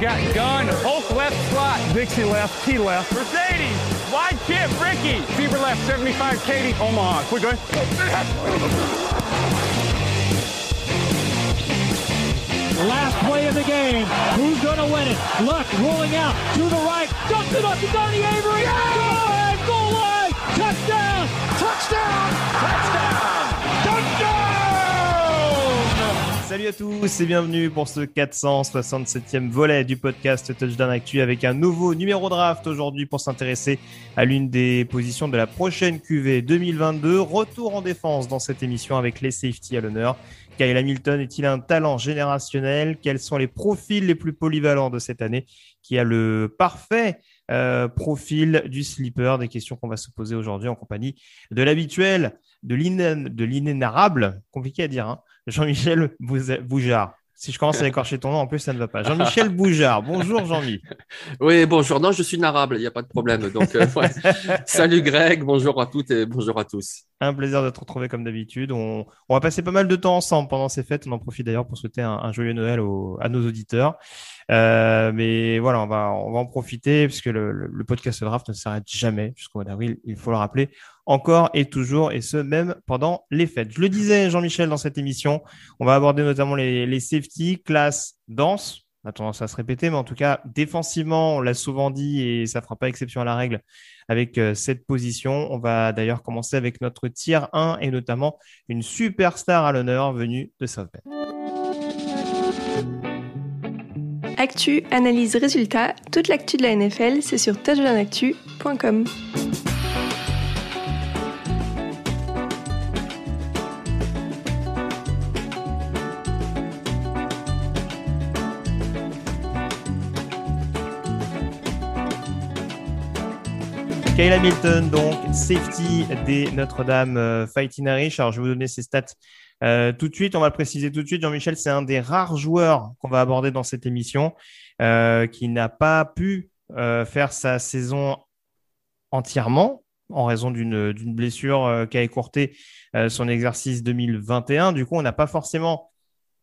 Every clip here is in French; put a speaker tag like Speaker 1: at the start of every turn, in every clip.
Speaker 1: Got gun, Hulk left slot. Dixie left, T left. Mercedes, wide chip, Ricky. Fever left, 75, Katie, Omaha. Quick, go
Speaker 2: Last play of the game. Who's going to win it? Luck rolling out to the right. Dumps it up to Donnie Avery. Yeah!
Speaker 3: Salut à tous et bienvenue pour ce 467e volet du podcast Touchdown Actu avec un nouveau numéro draft aujourd'hui pour s'intéresser à l'une des positions de la prochaine QV 2022. Retour en défense dans cette émission avec les safety à l'honneur. Kyle Hamilton est-il un talent générationnel? Quels sont les profils les plus polyvalents de cette année? Qui a le parfait euh, profil du sleeper Des questions qu'on va se poser aujourd'hui en compagnie de l'habituel, de l'inénarrable, compliqué à dire, hein, Jean-Michel Boujard. Si je commence à écorcher ton nom, en plus, ça ne va pas. Jean-Michel Boujard. Bonjour, Jean-Mi.
Speaker 4: Oui, bonjour. Non, je suis narable, il n'y a pas de problème. Donc, euh, ouais. Salut, Greg. Bonjour à toutes et bonjour à tous.
Speaker 3: Un plaisir de te retrouver comme d'habitude. On, on, va passer pas mal de temps ensemble pendant ces fêtes. On en profite d'ailleurs pour souhaiter un, un joyeux Noël à nos auditeurs. Euh, mais voilà, on va, on va en profiter puisque le, le, le podcast draft ne s'arrête jamais jusqu'au mois d'avril. Il faut le rappeler encore et toujours, et ce même pendant les fêtes. Je le disais, Jean-Michel, dans cette émission, on va aborder notamment les, les safety, classe, danse. On a tendance à se répéter, mais en tout cas, défensivement, on l'a souvent dit et ça fera pas exception à la règle avec euh, cette position. On va d'ailleurs commencer avec notre tier 1 et notamment une superstar à l'honneur venue de South Bend.
Speaker 5: Actu, analyse, résultat, toute l'actu de la NFL, c'est sur touchdownactu.com.
Speaker 3: Kyle Hamilton, donc safety des Notre-Dame euh, Fighting Irish. Alors, je vais vous donner ses stats euh, tout de suite. On va le préciser tout de suite. Jean-Michel, c'est un des rares joueurs qu'on va aborder dans cette émission euh, qui n'a pas pu faire sa saison entièrement en raison d'une blessure qui a écourté son exercice 2021. Du coup, on n'a pas forcément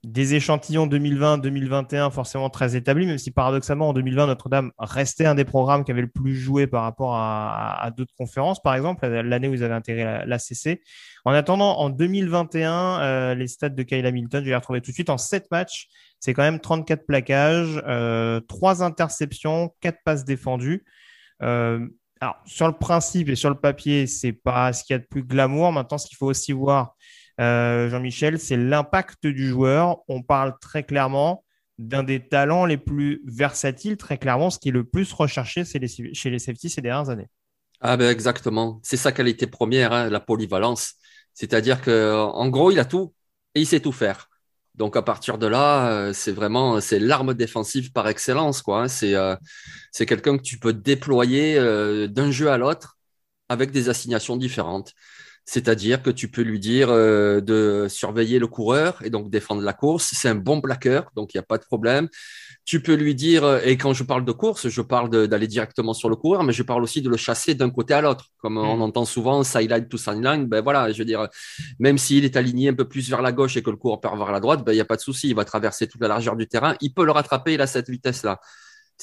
Speaker 3: des échantillons 2020-2021 forcément très établis, même si paradoxalement en 2020 Notre-Dame restait un des programmes qui avait le plus joué par rapport à, d'autres conférences, par exemple l'année où ils avaient intégré la, la. En attendant, en 2021, euh, les stats de Kyle Hamilton, je vais les retrouver tout de suite en 7 matchs. C'est quand même 34 plaquages, euh, 3 interceptions, 4 passes défendues. Euh, alors, sur le principe et sur le papier, c'est pas ce qu'il y a de plus glamour. Maintenant, ce qu'il faut aussi voir, euh, Jean-Michel, c'est l'impact du joueur. On parle très clairement d'un des talents les plus versatiles, très clairement, ce qui est le plus recherché chez les, safety ces dernières années.
Speaker 4: Ah ben exactement, c'est sa qualité première, hein, la polyvalence. C'est-à-dire que en gros, il a tout et il sait tout faire. Donc à partir de là, euh, c'est vraiment c'est l'arme défensive par excellence quoi. Hein. C'est euh, c'est quelqu'un que tu peux déployer d'un jeu à l'autre avec des assignations différentes. C'est-à-dire que tu peux lui dire euh, de surveiller le coureur et donc défendre la course. C'est un bon plaqueur, donc il n'y a pas de problème. Tu peux lui dire, euh, et quand je parle de course, je parle d'aller directement sur le coureur, mais je parle aussi de le chasser d'un côté à l'autre. Comme mmh. on entend souvent, sideline to sideline, ben voilà, je veux dire, même s'il est aligné un peu plus vers la gauche et que le coureur part vers la droite, ben il n'y a pas de souci, il va traverser toute la largeur du terrain, il peut le rattraper, il a cette vitesse-là.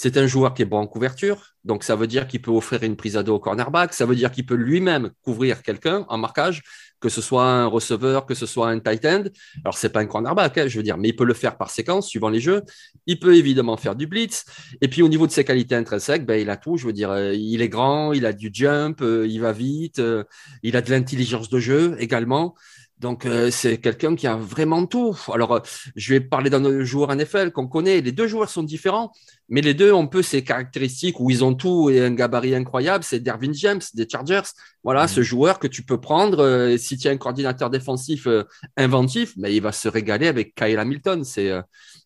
Speaker 4: C'est un joueur qui est bon en couverture, donc ça veut dire qu'il peut offrir une prise à dos au cornerback, ça veut dire qu'il peut lui-même couvrir quelqu'un en marquage, que ce soit un receveur, que ce soit un tight end. Alors c'est pas un cornerback, hein, je veux dire, mais il peut le faire par séquence suivant les jeux. Il peut évidemment faire du blitz. Et puis au niveau de ses qualités intrinsèques, ben il a tout. Je veux dire, euh, il est grand, il a du jump, euh, il va vite, euh, il a de l'intelligence de jeu également. Donc euh, c'est quelqu'un qui a vraiment tout. Alors euh, je vais parler d'un joueur NFL qu'on connaît. Les deux joueurs sont différents, mais les deux ont un peu ces caractéristiques où ils ont tout et un gabarit incroyable. C'est Dervin James des Chargers. Voilà, mmh. ce joueur que tu peux prendre euh, si tu as un coordinateur défensif euh, inventif, mais il va se régaler avec Kyle Hamilton. C'est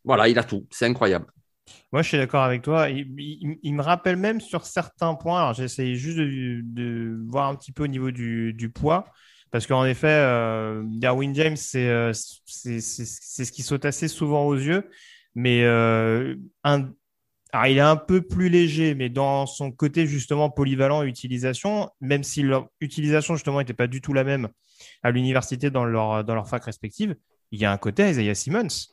Speaker 4: voilà, il a tout. C'est incroyable.
Speaker 3: Moi, je suis d'accord avec toi. Il, il, il, me rappelle même sur certains points. Alors, j'essaye juste de, de, voir un petit peu au niveau du, du poids. Parce qu'en effet, euh, Darwin James, c'est euh, ce qui saute assez souvent aux yeux. Mais euh, un, alors, il est un peu plus léger, mais dans son côté justement polyvalent utilisation, même si leur utilisation justement n'était pas du tout la même à l'université dans leur, dans leur fac respective, il y a un côté Isaiah Simmons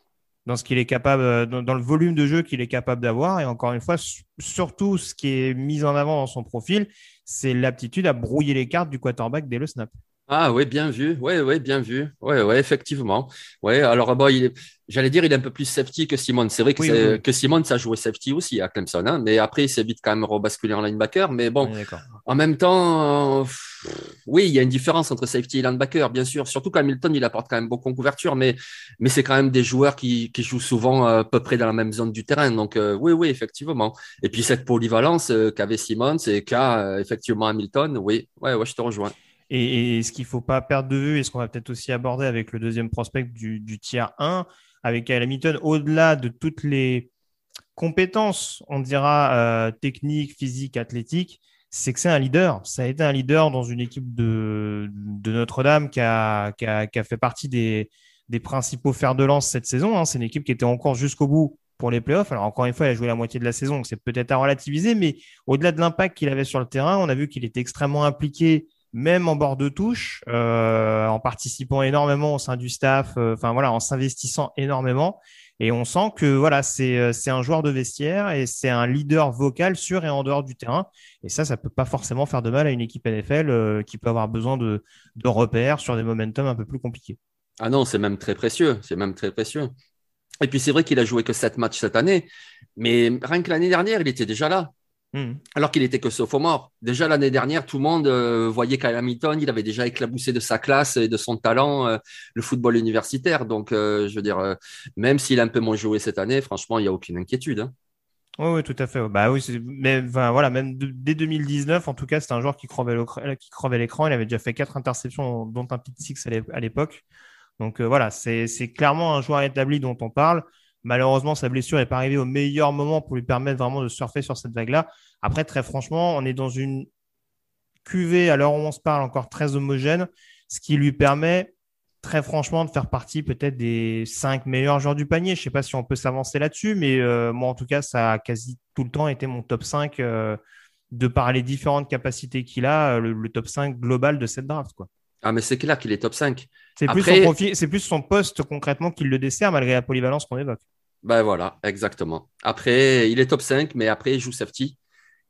Speaker 3: dans ce qu'il est capable, dans, le volume de jeu qu'il est capable d'avoir. Et encore une fois, surtout ce qui est mis en avant dans son profil, c'est l'aptitude à brouiller les cartes du quarterback dès le snap.
Speaker 4: Ah oui, bien vu. Oui, oui, bien vu. Oui, oui, effectivement. Ouais, alors bon, il j'allais dire, il est un peu plus safety que Simon. C'est vrai que, que Simon, ça joué safety aussi à Clemson, hein, mais après, il s'est vite quand même rebasculé en linebacker. Mais bon, en même temps, oui, il y a une différence entre safety et linebacker, bien sûr. Surtout qu'Hamilton, il apporte quand même beaucoup en couverture, mais, mais c'est quand même des joueurs qui, qui jouent souvent à peu près dans la même zone du terrain. Donc, euh, oui, oui, effectivement. Et puis, cette polyvalence euh, qu'avait Simon et qu'a euh, effectivement Hamilton, oui, ouais, ouais, je te rejoins.
Speaker 3: Et, ce qu'il ne faut pas perdre de vue, et ce qu'on va peut-être aussi aborder avec le deuxième prospect du, tiers 1, avec Kyle Hamilton, au-delà de toutes les compétences, on dira, euh, techniques, physiques, athlétiques, c'est que c'est un leader. Ça a été un leader dans une équipe de, Notre-Dame qui a, qui, a, fait partie des, des principaux fers de lance cette saison. Hein. C'est une équipe qui était encore jusqu'au bout pour les playoffs. Alors encore une fois, il a joué la moitié de la saison, donc c'est peut-être à relativiser, mais au-delà de l'impact qu'il avait sur le terrain, on a vu qu'il était extrêmement impliqué même en bord de touche, euh, en participant énormément au sein du staff, euh, enfin voilà, en s'investissant énormément. Et on sent que voilà, c'est euh, c'est un joueur de vestiaire et c'est un leader vocal sur et en dehors du terrain. Et ça, ça peut pas forcément faire de mal à une équipe NFL qui peut avoir besoin de, de repères sur des momentum un peu plus compliqués.
Speaker 4: Ah non, c'est même très précieux. C'est même très précieux. Et puis c'est vrai qu'il a joué que sept matchs cette année, mais rien que l'année dernière, il était déjà là. Hmm. Alors qu'il était que sophomore. Déjà l'année dernière, tout le monde euh, voyait Kyle Hamilton, il avait déjà éclaboussé de sa classe et de son talent euh, le football universitaire. Donc, euh, je veux dire, même s'il a un peu moins joué cette année, franchement, il n'y a aucune inquiétude. Hein.
Speaker 3: Oui, oui, tout à fait. Bah oui, mais voilà, même dès 2019, en tout cas, c'était un joueur qui crevait l'écran. Il avait déjà fait quatre interceptions, dont un pick six à l'époque. Donc voilà, c'est clairement un joueur établi dont on parle. Malheureusement, sa blessure n'est pas arrivée au meilleur moment pour lui permettre vraiment de surfer sur cette vague-là. Après, très franchement, on est dans une cuvée, à l'heure où on se parle, encore très homogène, ce qui lui permet très franchement de faire partie peut-être des cinq meilleurs joueurs du panier. Je ne sais pas si on peut s'avancer là-dessus, mais euh, moi, en tout cas, ça a quasi tout le temps été mon top 5 euh, de par les différentes capacités qu'il a, euh, le, top 5 global de cette draft.
Speaker 4: Ah, mais c'est clair qu'il est top 5.
Speaker 3: C'est plus, son profil, c'est plus son poste concrètement qui le dessert malgré la polyvalence qu'on évoque.
Speaker 4: Ben voilà, exactement. Après, il est top 5, mais après, il joue safety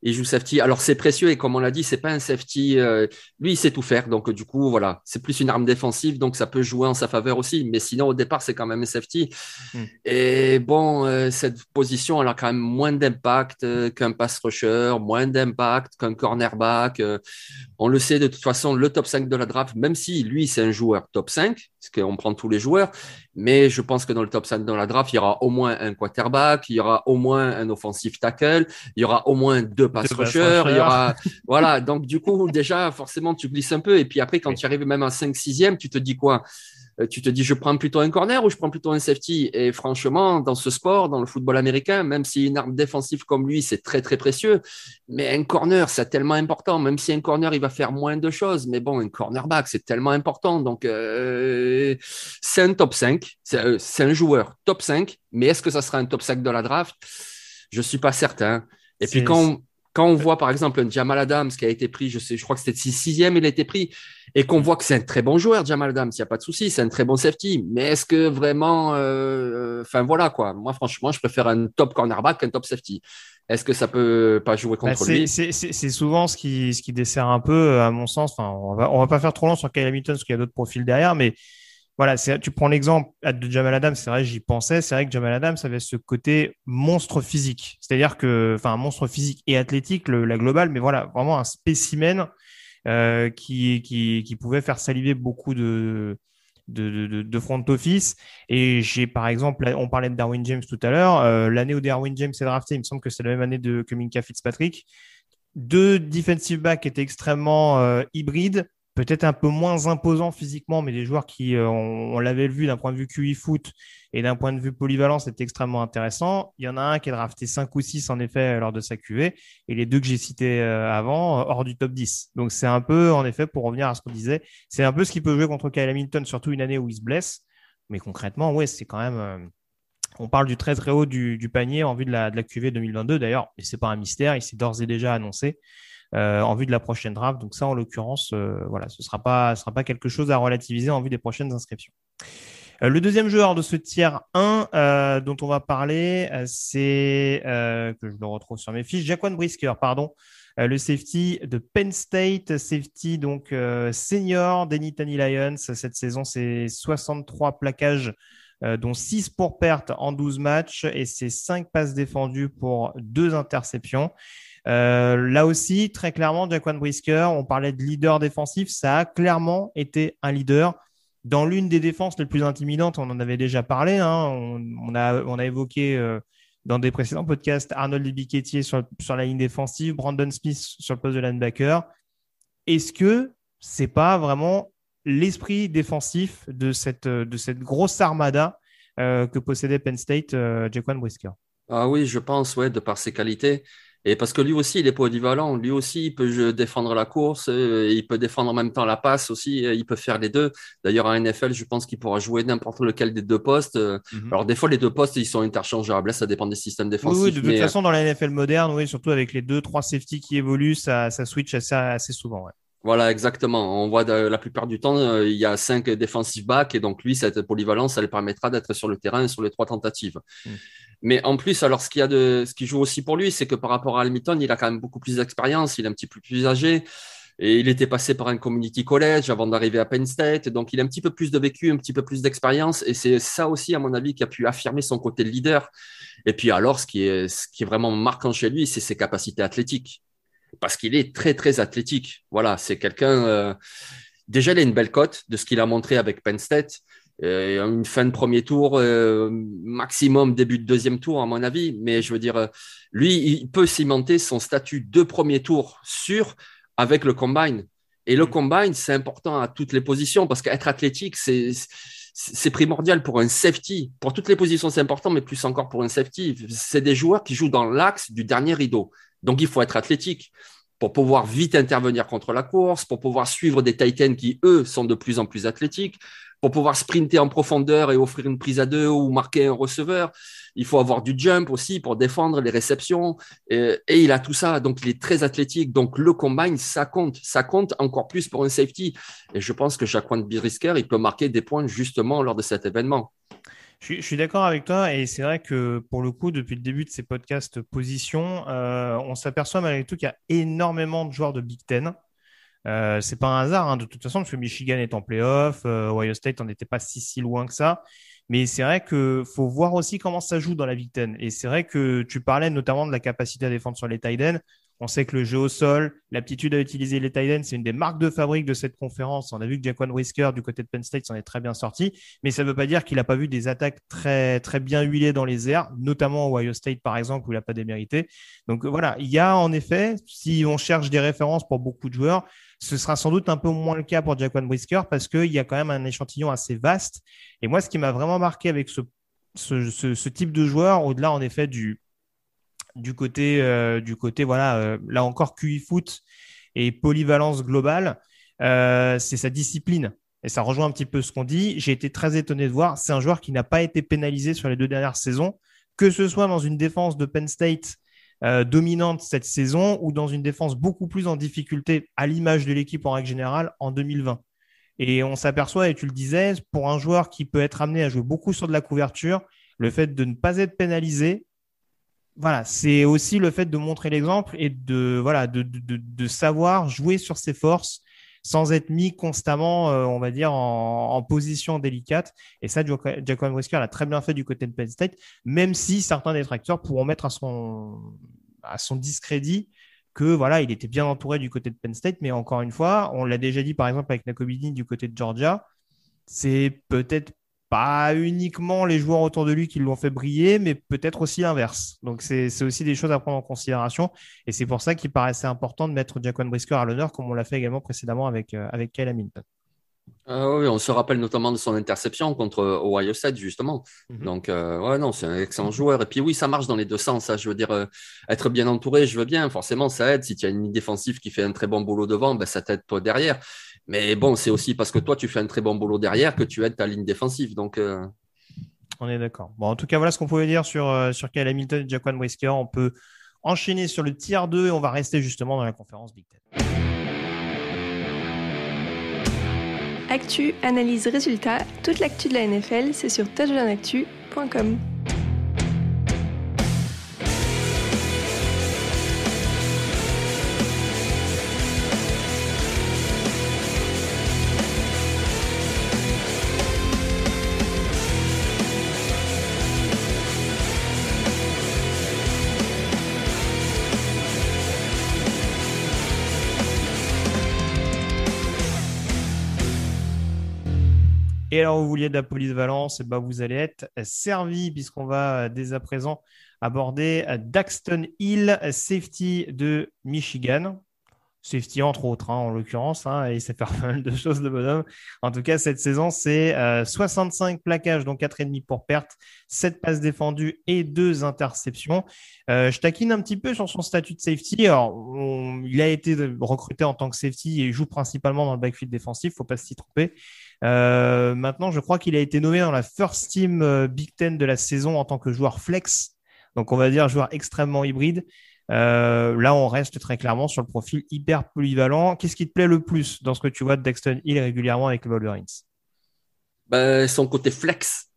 Speaker 4: il joue safety. Alors c'est précieux et comme on l'a dit, c'est pas un safety. Euh, lui, il sait tout faire. Donc du coup, voilà, c'est plus une arme défensive, donc ça peut jouer en sa faveur aussi. Mais sinon, au départ, c'est quand même un safety. Hmm. Et bon, euh, cette position, elle a quand même moins d'impact euh, qu'un pass rusher, moins d'impact qu'un cornerback. on le sait de toute façon, le top 5 de la draft, même si lui, c'est un joueur top 5, parce qu'on prend tous les joueurs, mais je pense que dans le top 5 dans la draft, il y aura au moins un quarterback, il y aura au moins un offensive tackle, il y aura au moins deux pass rushers, il y aura, voilà. Donc, du coup, déjà, forcément, tu glisses un peu. Et puis après, quand tu arrives même à 5 6e, tu te dis quoi? Euh, tu te dis je prends plutôt un corner ou je prends plutôt un safety? Et franchement dans ce sport dans le football américain même si une arme défensive comme lui c'est très très précieux mais un corner c'est tellement important. Même si un corner il va faire moins de choses mais bon un cornerback c'est tellement important. Donc euh, c'est un top 5 euh, c'est un joueur top 5 mais est-ce que ça sera un top 5 de la draft? Je suis pas certain. Et puis quand quand on voit par exemple un Jamal Adams qui a été pris, je sais, je crois que c'était sixième, il a été pris, et qu'on voit que c'est un très bon joueur, Jamal Adams, il n'y a pas de souci, c'est un très bon safety. Mais est-ce que vraiment, euh, euh, enfin voilà quoi. Moi franchement, je préfère un top cornerback qu'un top safety. Est-ce que ça peut pas jouer contre bah, lui?
Speaker 3: C'est souvent ce qui, ce qui dessert un peu, à mon sens. Enfin, on va, on va pas faire trop long sur Kyle Hamilton parce qu'il y a d'autres profils derrière, mais voilà, tu prends l'exemple de Jamal Adams, c'est vrai, j'y pensais, c'est vrai que Jamal Adams avait ce côté monstre physique, c'est-à-dire que, enfin, monstre physique et athlétique, la globale, mais voilà, vraiment un spécimen euh, qui, qui, pouvait faire saliver beaucoup de front office. Et j'ai, par exemple, on parlait de Darwin James tout à l'heure, euh, l'année où Darwin James est drafté, il me semble que c'est la même année de, que Minka Fitzpatrick. Deux defensive backs étaient extrêmement euh, hybrides peut-être un peu moins imposant physiquement, mais des joueurs qui, euh, on, l'avait vu d'un point de vue QI foot et d'un point de vue polyvalence, c'était extrêmement intéressant. Il y en a un qui est drafté 5 ou 6 en effet lors de sa QV, et les deux que j'ai cités euh, avant, hors du top 10. Donc c'est un peu, en effet, pour revenir à ce qu'on disait, c'est un peu ce qui peut jouer contre Kyle Hamilton, surtout une année où il se blesse. Mais concrètement, ouais, c'est quand même, euh, On parle du très très haut du, panier en vue de la, de QV 2022 d'ailleurs, mais c'est pas un mystère, il s'est d'ores et déjà annoncé euh, en vue de la prochaine draft. Donc ça, en l'occurrence, euh, voilà, ce sera pas, sera pas quelque chose à relativiser en vue des prochaines inscriptions. Euh, le deuxième joueur de ce tiers 1 dont on va parler, c'est que je le retrouve sur mes fiches, Jaquan Brisker, pardon, le safety de Penn State, safety donc senior des Nittany Lions. Cette saison, c'est 63 plaquages euh, dont 6 pour perte en 12 matchs et c'est 5 passes défendues pour 2 interceptions. Euh, là aussi, très clairement, Jaquan Brisker, on parlait de leader défensif, ça a clairement été un leader. Dans l'une des défenses les plus intimidantes, on en avait déjà parlé, hein, on, a, évoqué euh, dans des précédents podcasts Arnold Biquetier sur, la ligne défensive, Brandon Smith sur le poste de linebacker. Est-ce que c'est pas vraiment l'esprit défensif de cette, de cette grosse armada euh, que possédait Penn State, euh, Jaquan Brisker?
Speaker 4: Ah oui, je pense, ouais, de par ses qualités. Et parce que lui aussi, il est polyvalent. Lui aussi, il peut défendre la course, euh, il peut défendre en même temps la passe aussi. Il peut faire les deux. D'ailleurs, en NFL, je pense qu'il pourra jouer n'importe lequel des deux postes. Mhm. Alors, des fois, les deux postes, ils sont interchangeables. Ça dépend des systèmes défensifs.
Speaker 3: Oui, de toute façon, dans la NFL moderne, oui, surtout avec les deux, trois safety qui évoluent, ça, ça switch assez, assez souvent. Ouais.
Speaker 4: Voilà, exactement. On voit la plupart du temps, euh, il y a cinq défensifs backs et donc lui, cette polyvalence, elle permettra d'être sur le terrain sur les trois tentatives. Mm. Mais en plus, alors ce qui a de, ce qui joue aussi pour lui, c'est que par rapport à Hamilton, il a quand même beaucoup plus d'expérience, il est un petit peu plus âgé et il était passé par un community college avant d'arriver à Penn State, donc il a un petit peu plus de vécu, un petit peu plus d'expérience et c'est ça aussi, à mon avis, qui a pu affirmer son côté de leader. Et puis alors, ce qui est, ce qui est vraiment marquant chez lui, c'est ses capacités athlétiques parce qu'il est très, très athlétique. Voilà, c'est quelqu'un. Euh, déjà, il a une belle cote de ce qu'il a montré avec Penn State. Euh, une fin de premier tour, euh, maximum début de deuxième tour, à mon avis. Mais je veux dire, lui, il peut cimenter son statut de premier tour sûr avec le combine. Et le mm. combine, c'est important à toutes les positions parce qu'être athlétique, c'est c'est primordial pour un safety. Pour toutes les positions, c'est important, mais plus encore pour un safety. C'est des joueurs qui jouent dans l'axe du dernier rideau. Donc, il faut être athlétique pour pouvoir vite intervenir contre la course, pour pouvoir suivre des Titans qui, eux, sont de plus en plus athlétiques, pour pouvoir sprinter en profondeur et offrir une prise à deux ou marquer un receveur. Il faut avoir du jump aussi pour défendre les réceptions. Et, il a tout ça. Donc, il est très athlétique. Donc, le combine, ça compte. Ça compte encore plus pour un safety. Et je pense que Jacqueline Birisker, il peut marquer des points justement lors de cet événement.
Speaker 3: Je, suis d'accord avec toi et c'est vrai que pour le coup, depuis le début de ces podcasts position, euh, on s'aperçoit malgré tout qu'il y a énormément de joueurs de Big Ten. Euh, c'est pas un hasard hein, de toute façon parce que Michigan est en playoff, euh, Ohio State n'en était pas si si loin que ça. Mais c'est vrai que faut voir aussi comment ça joue dans la Big Ten. Et c'est vrai que tu parlais notamment de la capacité à défendre sur les tight. On sait que le jeu au sol, l'aptitude à utiliser les tight c'est une des marques de fabrique de cette conférence. On a vu que Jaquan Whisker du côté de Penn State s'en est très bien sorti, mais ça ne veut pas dire qu'il n'a pas vu des attaques très, très bien huilées dans les airs, notamment au Ohio State par exemple, où il n'a pas démérité. Donc voilà, il y a en effet, si on cherche des références pour beaucoup de joueurs, ce sera sans doute un peu moins le cas pour Jaquan Brisker parce qu'il y a quand même un échantillon assez vaste. Et moi, ce qui m'a vraiment marqué avec ce type de joueur, au-delà en effet du, du côté, euh, du côté voilà, euh, là encore QI foot et polyvalence globale, euh, c'est sa discipline. Et ça rejoint un petit peu ce qu'on dit. J'ai été très étonné de voir. C'est un joueur qui n'a pas été pénalisé sur les deux dernières saisons, que ce soit dans une défense de Penn State dominante cette saison ou dans une défense beaucoup plus en difficulté à l'image de l'équipe en règle générale en 2020. Et on s'aperçoit, et tu le disais, pour un joueur qui peut être amené à jouer beaucoup sur de la couverture, le fait de ne pas être pénalisé, voilà, c'est aussi le fait de montrer l'exemple et de, voilà, de, savoir jouer sur ses forces sans être mis constamment, euh, on va dire, en, position délicate. Et ça, Jacob Brisker l'a très bien fait du côté de Penn State, même si certains détracteurs pourront mettre à son, à son discrédit que voilà, il était bien entouré du côté de Penn State. Mais encore une fois, on l'a déjà dit par exemple avec Nakobidin du côté de Georgia, c'est peut-être pas uniquement les joueurs autour de lui qui l'ont fait briller, mais peut-être aussi l'inverse. Donc c'est aussi des choses à prendre en considération. Et c'est pour ça qu'il paraissait important de mettre Jaquan Brisker à l'honneur, comme on l'a fait également précédemment avec, euh, avec Kyle Hamilton.
Speaker 4: Ah oui, on se rappelle notamment de son interception contre Ohio State, justement. Mhm. Donc, euh, ouais, non, c'est un excellent joueur. Et puis, oui, ça marche dans les deux sens. Ça. Je veux dire, euh, être bien entouré, je veux bien. Forcément, ça aide. Si tu as une ligne défensive qui fait un très bon boulot devant, ben, ça t'aide toi derrière. Mais bon, c'est aussi parce que toi, tu fais un très bon boulot derrière que tu aides ta ligne défensive. Donc, euh,
Speaker 3: On est d'accord. Bon, en tout cas, voilà ce qu'on pouvait dire sur, euh, sur Kyle Hamilton et Jaquan Brisker. On peut enchaîner sur le tiers 2 et on va rester justement dans la conférence Big Ten.
Speaker 5: Actu, analyse, résultat, toute l'actu de la NFL, c'est sur touchdownactu.com.
Speaker 3: Alors, vous vouliez de la police Valence, et ben vous allez être servi puisqu'on va euh, dès à présent aborder euh, Daxton Hill, safety de Michigan. Safety entre autres, hein, en l'occurrence, hein, et il sait faire pas mal de choses, le bonhomme. En tout cas, cette saison, c'est 65 euh, plaquages, donc 4,5 pour perte, 7 passes défendues et 2 interceptions. je taquine un petit peu sur son statut de safety. Alors, il a été recruté en tant que safety et il joue principalement dans le backfield défensif, faut pas s'y tromper. Euh, maintenant, je crois qu'il a été nommé dans la first team euh, Big Ten de la saison en tant que joueur flex. Donc, on va dire joueur extrêmement hybride. Euh, là, on reste très clairement sur le profil hyper polyvalent. Qu'est-ce qui te plaît le plus dans ce que tu vois de Dexton Hill régulièrement avec le Wolverines?
Speaker 4: Ben, Son côté flex.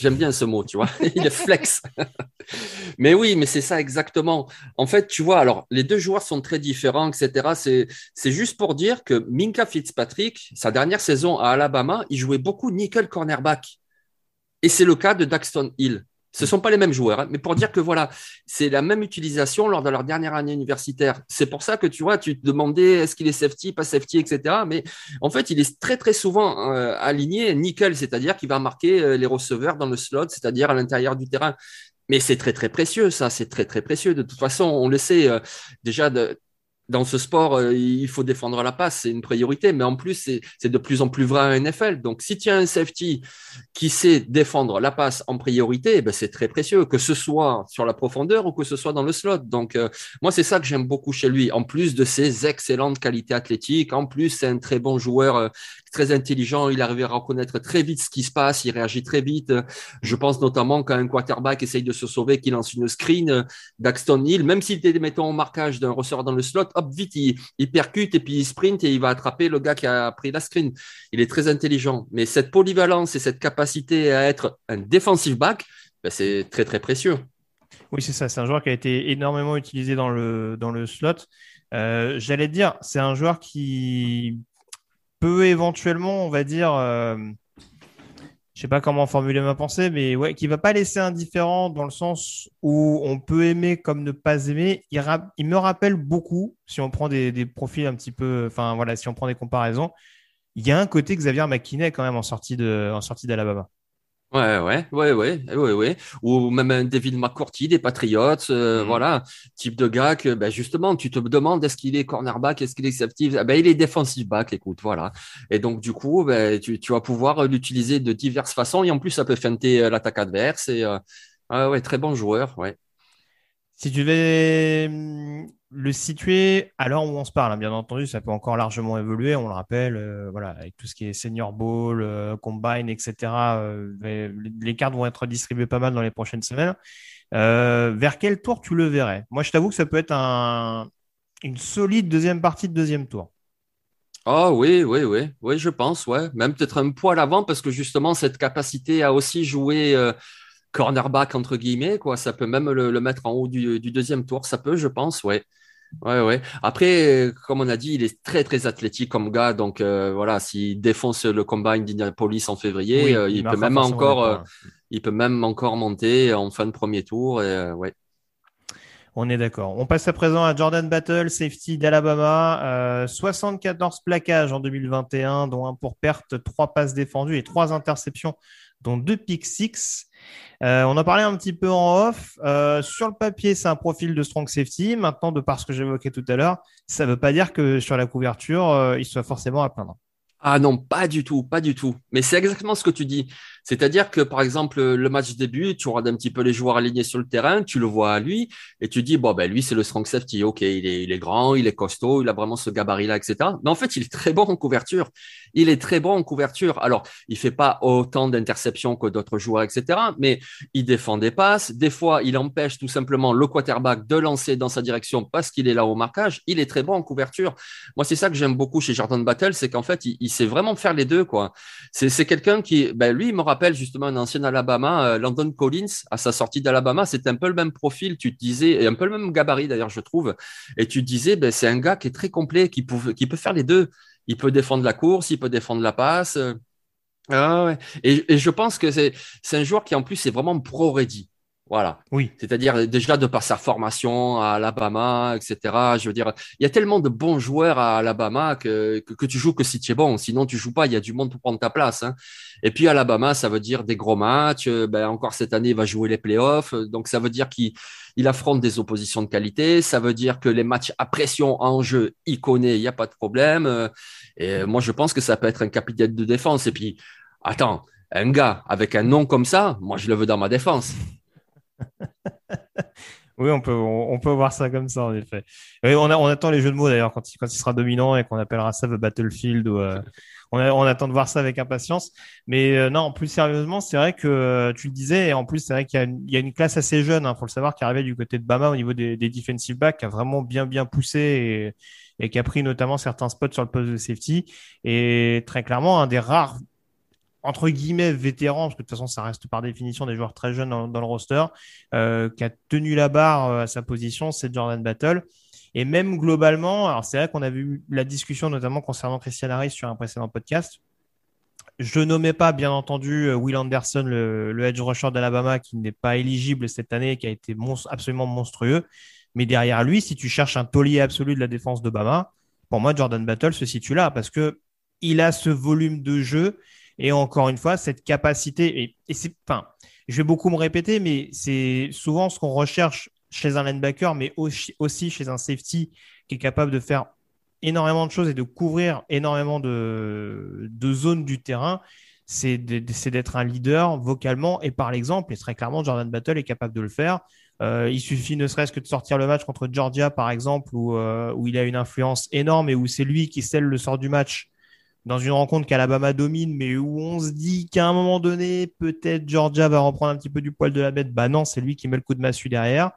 Speaker 4: J'aime bien ce mot, tu vois. Il est flex. mais oui, mais c'est ça exactement. En fait, tu vois, alors les deux joueurs sont très différents, etc. C'est juste pour dire que Minka Fitzpatrick, sa dernière saison à Alabama, il jouait beaucoup nickel cornerback. Et c'est le cas de Daxton Hill. Ce ne sont pas les mêmes joueurs, hein, mais pour dire que voilà, c'est la même utilisation lors de leur dernière année universitaire. C'est pour ça que tu vois, tu te demandais est-ce qu'il est safety, pas safety, etc. Mais en fait, il est très très souvent euh, aligné nickel, c'est-à-dire qu'il va marquer euh, les receveurs dans le slot, c'est-à-dire à, l'intérieur du terrain. Mais c'est très très précieux, ça, c'est très très précieux. De toute façon, on le sait euh, déjà de, dans ce sport, euh, il faut défendre la passe, c'est une priorité, mais en plus, c'est de plus en plus vrai à NFL. Donc, si tu as un safety qui sait défendre la passe en priorité, eh ben, c'est très précieux, que ce soit sur la profondeur ou que ce soit dans le slot. Donc, euh, moi, c'est ça que j'aime beaucoup chez lui. En plus de ses excellentes qualités athlétiques, en plus, c'est un très bon joueur, euh, très intelligent, il arrive à reconnaître très vite ce qui se passe, il réagit très vite. Je pense notamment quand un quarterback essaye de se sauver, qu'il lance une screen, Daxton Hill, même s'il était, mettons, au marquage d'un receveur dans le slot, hop, vite, il, percute et puis il sprint et il va attraper le gars qui a pris la screen. Il est très intelligent. Mais cette polyvalence et cette capacité à être un defensive back, ben, c'est très, très précieux.
Speaker 3: Oui, c'est ça. C'est un joueur qui a été énormément utilisé dans le, dans le slot. Euh, j'allais dire, c'est un joueur qui peut éventuellement, on va dire, euh, je sais pas comment formuler ma pensée, mais ouais, qui va pas laisser indifférent dans le sens où on peut aimer comme ne pas aimer. Il, me rappelle beaucoup, si on prend des, profils un petit peu, enfin voilà, si on prend des comparaisons, il y a un côté Xavier McKinney quand même en sortie de, en sortie d'Alabama.
Speaker 4: Ouais, ouais, ouais, ouais, ouais, ouais. Ou même un David McCourty des Patriots, euh, mhm. voilà, type de gars que, ben justement, tu te demandes est-ce qu'il est cornerback, est-ce qu'il est safety, ah, ben il est defensive back, écoute, voilà. Et donc du coup, ben, tu, tu vas pouvoir l'utiliser de diverses façons et en plus ça peut feinter euh, l'attaque adverse et euh, ah ouais, très bon joueur, ouais.
Speaker 3: Si tu devais le situer à l'heure où on se parle, hein, bien entendu, ça peut encore largement évoluer, on le rappelle, euh, voilà, avec tout ce qui est senior ball, euh, combine, etc. Euh, les cartes vont être distribuées pas mal dans les prochaines semaines. vers quel tour tu le verrais? Moi, je t'avoue que ça peut être un, une solide deuxième partie de deuxième tour.
Speaker 4: Ah oui, oui, oui, oui, je pense, ouais. Même peut-être un poil avant parce que justement cette capacité à aussi jouer cornerback entre guillemets, quoi. Ça peut même le, mettre en haut du, deuxième tour. Ça peut, je pense, ouais. Ouais, ouais. Après, comme on a dit, il est très, très athlétique comme gars. Donc, euh, voilà, s'il défonce le combine d'Indianapolis en février, euh, il, peut même encore, euh, il peut même encore monter en fin de premier tour. Et, ouais.
Speaker 3: On est d'accord. On passe à présent à Jordan Battle, safety d'Alabama. 74 plaquages en 2021, dont un pour perte, trois passes défendues et trois interceptions dont deux pick six. Euh, on en parlait un petit peu en off. Euh, sur le papier, c'est un profil de strong safety. Maintenant, de par ce que j'évoquais tout à l'heure, ça ne veut pas dire que sur la couverture, euh, il soit forcément à plaindre.
Speaker 4: Ah non, pas du tout, pas du tout. Mais c'est exactement ce que tu dis. C'est-à-dire que, par exemple, le match début, tu regardes un petit peu les joueurs alignés sur le terrain, tu le vois à lui, et tu dis, bon, ben, lui, c'est le strong safety. OK, il est, il est grand, il est costaud, il a vraiment ce gabarit-là, etc. Mais en fait, il est très bon en couverture. Il est très bon en couverture. Alors, il fait pas autant d'interceptions que d'autres joueurs, etc. Mais il défend des passes. Des fois, il empêche tout simplement le quarterback de lancer dans sa direction parce qu'il est là au marquage. Il est très bon en couverture. Moi, c'est ça que j'aime beaucoup chez Jordan Battle, c'est qu'en fait, il, sait vraiment faire les deux, quoi. C'est quelqu'un qui, ben, lui, il rappelle justement un ancien Alabama, euh, Landon Collins, à sa sortie d'Alabama, c'était un peu le même profil, tu te disais, et un peu le même gabarit d'ailleurs, je trouve. Et tu te disais, ben, c'est un gars qui est très complet, qui, peut, qui peut faire les deux. Il peut défendre la course, il peut défendre la passe. Ouais. et, et, je pense que c'est un joueur qui en plus est vraiment pro-ready. Voilà.
Speaker 3: Oui.
Speaker 4: C'est-à-dire déjà de par sa formation à Alabama, etc. Je veux dire, il y a tellement de bons joueurs à Alabama que, que, tu joues que si tu es bon. Sinon, tu joues pas. Il y a du monde pour prendre ta place. Hein. Et puis Alabama, ça veut dire des gros matchs. Euh, ben, encore cette année, il va jouer les playoffs. Donc ça veut dire qu'il il affronte des oppositions de qualité. Ça veut dire que les matchs à pression en jeu, il connaît. Il n'y a pas de problème. Euh, et moi, je pense que ça peut être un capitaine de défense. Et puis, attends, un gars avec un nom comme ça, moi, je le veux dans ma défense.
Speaker 3: oui, on peut, on, peut voir ça comme ça, en effet. on, on, attend les jeux de mots d'ailleurs quand il, quand il sera dominant et qu'on appellera ça The Battlefield. Ou, euh, on, on, attend de voir ça avec impatience. Mais euh, non, plus sérieusement, c'est vrai que euh, tu le disais, et en plus, c'est vrai qu'il y, y, a une classe assez jeune, hein, faut le savoir, qui arrivait du côté de Bama au niveau des, des defensive backs, qui a vraiment bien, bien poussé et, et qui a pris notamment certains spots sur le poste de safety. Et très clairement, un des rares entre guillemets vétéran, parce que de toute façon ça reste par définition des joueurs très jeunes dans, le roster, euh, qui a tenu la barre euh, à sa position, c'est Jordan Battle. Et même globalement, alors c'est vrai qu'on avait eu la discussion notamment concernant Christian Harris sur un précédent podcast. Je nommais pas, bien entendu, euh, Will Anderson, le, edge rusher d'Alabama, qui n'est pas éligible cette année, qui a été absolument monstrueux. Mais derrière lui, si tu cherches un taulier absolu de la défense de Bama, pour moi, Jordan Battle se situe là parce que il a ce volume de jeu et encore une fois, cette capacité, et, c'est, enfin, je vais beaucoup me répéter, mais c'est souvent ce qu'on recherche chez un linebacker, mais aussi chez un safety qui est capable de faire énormément de choses et de couvrir énormément de, zones du terrain, c'est d'être un leader vocalement et par l'exemple. Et très clairement, Jordan Battle est capable de le faire. Euh, il suffit ne serait-ce que de sortir le match contre Georgia, par exemple, euh, où il a une influence énorme et où c'est lui qui scelle le sort du match dans une rencontre qu'Alabama domine, mais où on se dit qu'à un moment donné, peut-être Georgia va reprendre un petit peu du poil de la bête. Bah non, c'est lui qui met le coup de massue derrière.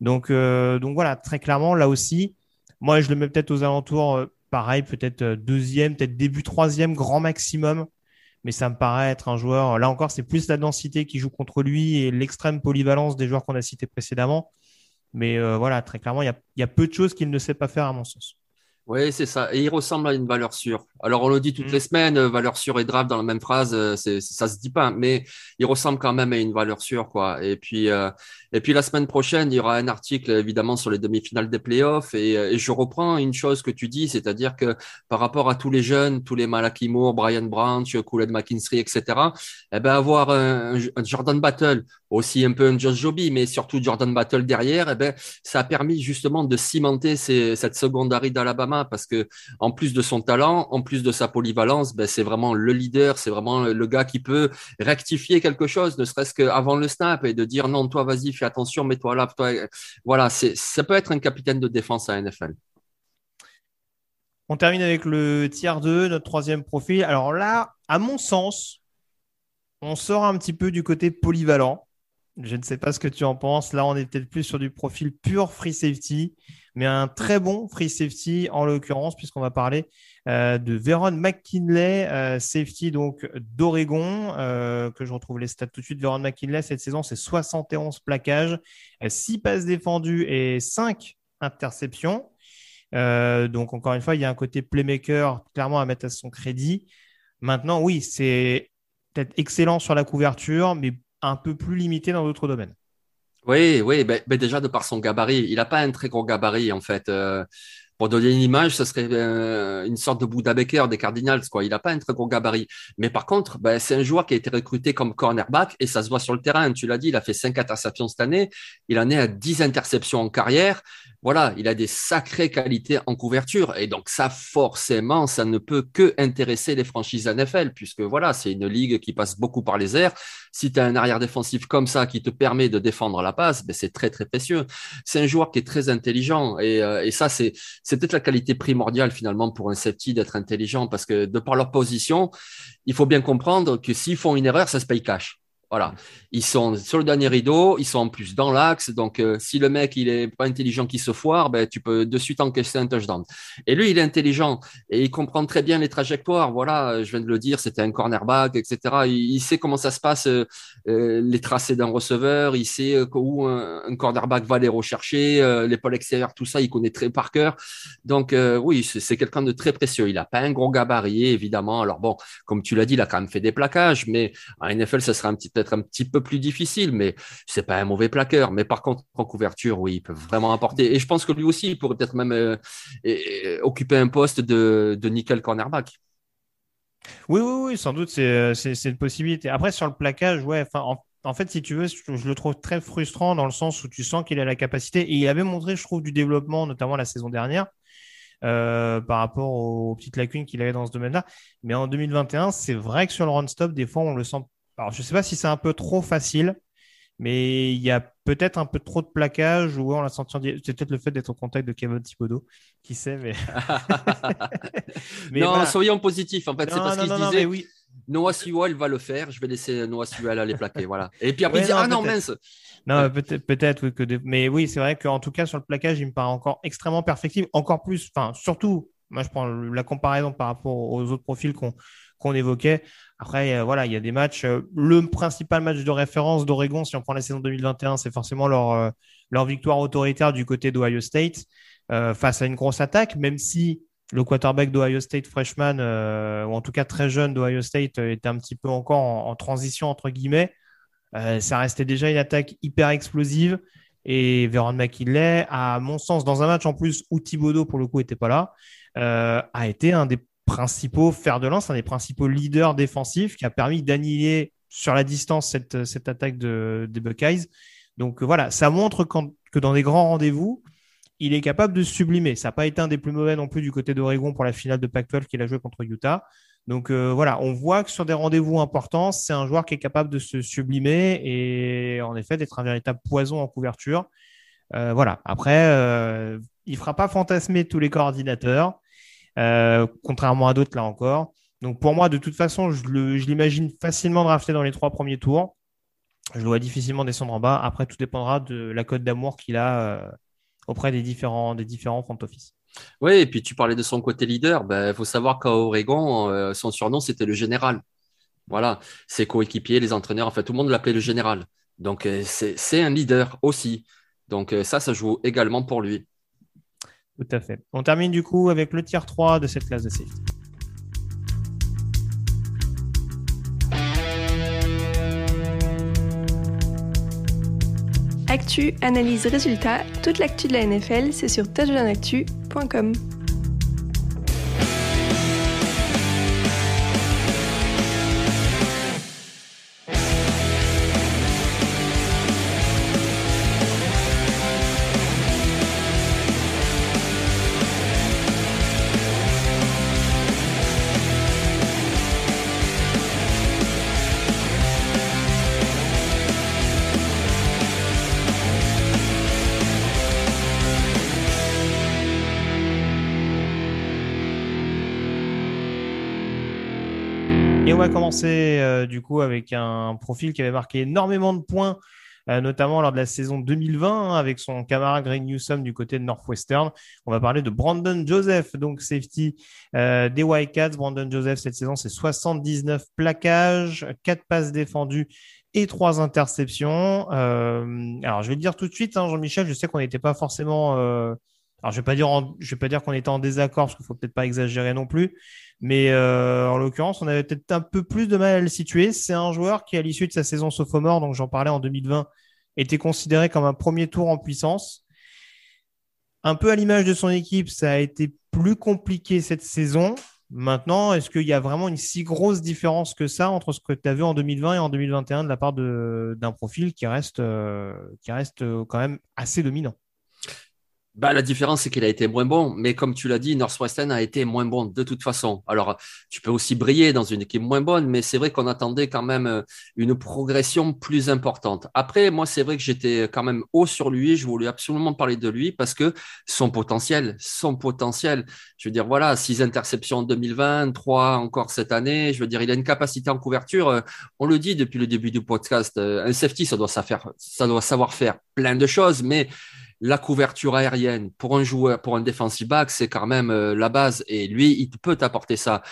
Speaker 3: Donc, euh, donc voilà, très clairement, là aussi, moi, je le mets peut-être aux alentours, euh, pareil, peut-être euh, deuxième, peut-être début troisième, grand maximum. Mais ça me paraît être un joueur. Là encore, c'est plus la densité qui joue contre lui et l'extrême polyvalence des joueurs qu'on a cités précédemment. Mais voilà, très clairement, il y a, y a peu de choses qu'il ne sait pas faire à mon sens.
Speaker 4: Oui, c'est ça. Et il ressemble à une valeur sûre. Alors, on le dit toutes mm. les semaines, euh, valeur sûre et draft dans la même phrase, euh, c'est, ça se dit pas, mais il ressemble quand même à une valeur sûre, quoi. Et puis, euh, et puis la semaine prochaine, il y aura un article évidemment sur les demi-finales des playoffs. Et, et je reprends une chose que tu dis, c'est-à-dire que par rapport à tous les jeunes, tous les Malaki Moore, Brian Branch, McKinstry, etc., eh ben avoir un, un, Jordan Battle, aussi un peu un Josh Joby, mais surtout Jordan Battle derrière, eh ben ça a permis justement de cimenter cette secondary d'Alabama parce que en plus de son talent, en plus de sa polyvalence, ben c'est vraiment le leader, c'est vraiment le gars qui peut rectifier quelque chose, ne serait-ce qu'avant le snap et de dire non, toi vas-y, fais attention, mets-toi là, toi. Voilà, c'est ça peut être un capitaine de défense à NFL.
Speaker 3: On termine avec le tiers 2, notre troisième profil. Alors là, à mon sens, on sort un petit peu du côté polyvalent. Je ne sais pas ce que tu en penses. Là, on est peut-être plus sur du profil pur free safety, mais un très bon free safety en l'occurrence, puisqu'on va parler euh, de Veron McKinley, euh, safety donc d'Oregon, euh, que je retrouve les stats tout de suite. Veron McKinley, cette saison, c'est 71 plaquages, 6 passes défendues et 5 interceptions. donc, encore une fois, il y a un côté playmaker clairement à mettre à son crédit. Maintenant, oui, c'est peut-être excellent sur la couverture, mais un peu plus limité dans d'autres domaines.
Speaker 4: Oui, oui, ben, ben déjà de par son gabarit, il n'a pas un très gros gabarit en fait. Euh, pour donner une image, ce serait euh, une sorte de Bouddha Baker des Cardinals. Quoi. Il n'a pas un très gros gabarit. Mais par contre, ben, c'est un joueur qui a été recruté comme cornerback et ça se voit sur le terrain. Tu l'as dit, il a fait 5 interceptions cette année. Il en est à 10 interceptions en carrière. Voilà, il a des sacrées qualités en couverture. Et donc ça, forcément, ça ne peut que intéresser les franchises NFL puisque voilà, c'est une ligue qui passe beaucoup par les airs. Si tu as un arrière défensif comme ça qui te permet de défendre la passe, ben, c'est très, très précieux. C'est un joueur qui est très intelligent et, euh, et ça, c'est c'est peut-être la qualité primordiale finalement pour un safety d'être intelligent parce que de par leur position, il faut bien comprendre que s'ils font une erreur, ça se paye cash. Voilà, ils sont sur le dernier rideau, ils sont en plus dans l'axe. Donc, euh, si le mec il est pas intelligent, qui se foire, ben tu peux de suite encaisser un touchdown. Et lui, il est intelligent et il comprend très bien les trajectoires. Voilà, euh, je viens de le dire, c'était un cornerback, etc. Il, sait comment ça se passe, euh, les tracés d'un receveur. Il sait où un, cornerback va les rechercher, l'épaule extérieure, tout ça, il connaît très par cœur. Donc, oui, c'est quelqu'un de très précieux. Il a pas un gros gabarit, évidemment. Alors bon, comme tu l'as dit, il a quand même fait des plaquages, mais en NFL, ça sera un petit peu être un petit peu plus difficile, mais c'est pas un mauvais plaqueur. Mais par contre, en couverture, oui, il peut vraiment apporter. Et je pense que lui aussi, il pourrait peut-être même euh, occuper un poste de, nickel cornerback.
Speaker 3: Oui, oui, oui, sans doute, c'est une possibilité. Après, sur le plaquage, ouais, enfin, en, fait, si tu veux, je, le trouve très frustrant dans le sens où tu sens qu'il a la capacité. Et il avait montré, je trouve, du développement, notamment la saison dernière. Euh, par rapport aux petites lacunes qu'il avait dans ce domaine-là. Mais en 2021, c'est vrai que sur le run-stop, des fois, on le sent alors, je ne sais pas si c'est un peu trop facile, mais il y a peut-être un peu trop de plaquage ou on l'a senti. C'est peut-être le fait d'être au contact de Kevin Thibodeau, qui sait, mais.
Speaker 4: non, soyons positifs. En fait, c'est parce qu'il disait. Oui. Noah Sewell va le faire, je vais laisser Noah Sewell aller plaquer. voilà. Et puis après, il dit Ah non, mince
Speaker 3: Non, peut-être, peut-être oui, que mais oui, c'est vrai qu'en tout cas, sur le plaquage, il me paraît encore extrêmement perfectible. Encore plus, enfin, surtout, moi, je prends la comparaison par rapport aux autres profils qu'on qu'on évoquait. Après, euh, voilà, il y a des matchs. Euh, le principal match de référence d'Oregon, si on prend la saison 2021, c'est forcément leur, euh, leur victoire autoritaire du côté d'Ohio State face à une grosse attaque, même si le quarterback d'Ohio State freshman, ou en tout cas très jeune d'Ohio State, était un petit peu encore en, transition entre guillemets. ça restait déjà une attaque hyper explosive. Et Véron McKinley, à mon sens, dans un match en plus où Thibodeau, pour le coup, n'était pas là, a été un des principaux fers de lance, un des principaux leaders défensifs qui a permis d'annihiler sur la distance cette, cette attaque de, des Buckeyes. Donc voilà, ça montre que dans des grands rendez-vous, il est capable de sublimer. Ça n'a pas été un des plus mauvais non plus du côté d'Oregon pour la finale de Pac-12 qu'il a joué contre Utah. Donc euh, voilà, on voit que sur des rendez-vous importants, c'est un joueur qui est capable de se sublimer et en effet d'être un véritable poison en couverture. Euh, voilà. Après, euh, il fera pas fantasmer tous les coordinateurs. Euh, contrairement à d'autres là encore. Donc pour moi, de toute façon, je l'imagine facilement drafté dans les trois premiers tours. Je le vois difficilement descendre en bas. Après, tout dépendra de la cote d'amour qu'il a euh, auprès des différents, des différents front office.
Speaker 4: Oui, et puis tu parlais de son côté leader. Il ben, faut savoir qu'à Oregon, euh, son surnom, c'était le général. Voilà, ses coéquipiers, les entraîneurs, en fait, tout le monde l'appelait le général. Donc, c'est un leader aussi. Donc, ça, ça joue également pour lui.
Speaker 3: Tout à fait. On termine du coup avec le tier 3 de cette classe de safety.
Speaker 5: Actu, analyse, résultat, toute l'actu de la NFL, c'est sur touchdownactu.com.
Speaker 3: va commencer euh, du coup avec un profil qui avait marqué énormément de points, euh, notamment lors de la saison 2020 hein, avec son camarade Greg Newsom du côté de Northwestern. On va parler de Brandon Joseph, donc safety euh, des Wildcats. Brandon Joseph cette saison, c'est 79 plaquages, 4 passes défendues et 3 interceptions. alors je vais le dire tout de suite, hein, Jean-Michel, je sais qu'on n'était pas forcément... alors je je vais pas dire qu'on était en désaccord parce qu'il faut peut-être pas exagérer non plus. Mais euh, en l'occurrence, on avait peut-être un peu plus de mal à le situer. C'est un joueur qui, à l'issue de sa saison sophomore, donc j'en parlais en 2020, était considéré comme un premier tour en puissance. Un peu à l'image de son équipe, ça a été plus compliqué cette saison. Maintenant, est-ce qu'il y a vraiment une si grosse différence que ça entre ce que tu as vu en 2020 et en 2021 de la part d'un profil qui reste, euh, qui reste euh, quand même assez dominant?
Speaker 4: Bah, la différence, c'est qu'il a été moins bon. Mais comme tu l'as dit, Northwestern a été moins bon de toute façon. Alors, tu peux aussi briller dans une équipe moins bonne, mais c'est vrai qu'on attendait quand même euh, une progression plus importante. Après, moi, c'est vrai que j'étais quand même haut sur lui. Je voulais absolument parler de lui parce que son potentiel, son potentiel. Je veux dire, voilà, six interceptions en 2020, trois encore cette année. Je veux dire, il a une capacité en couverture. Euh, on le dit depuis le début du podcast. Euh, un safety, ça doit, ça doit savoir faire plein de choses, mais la couverture aérienne pour un joueur, pour un defensive back, c'est quand même euh, la base. Et lui, il peut t'apporter ça.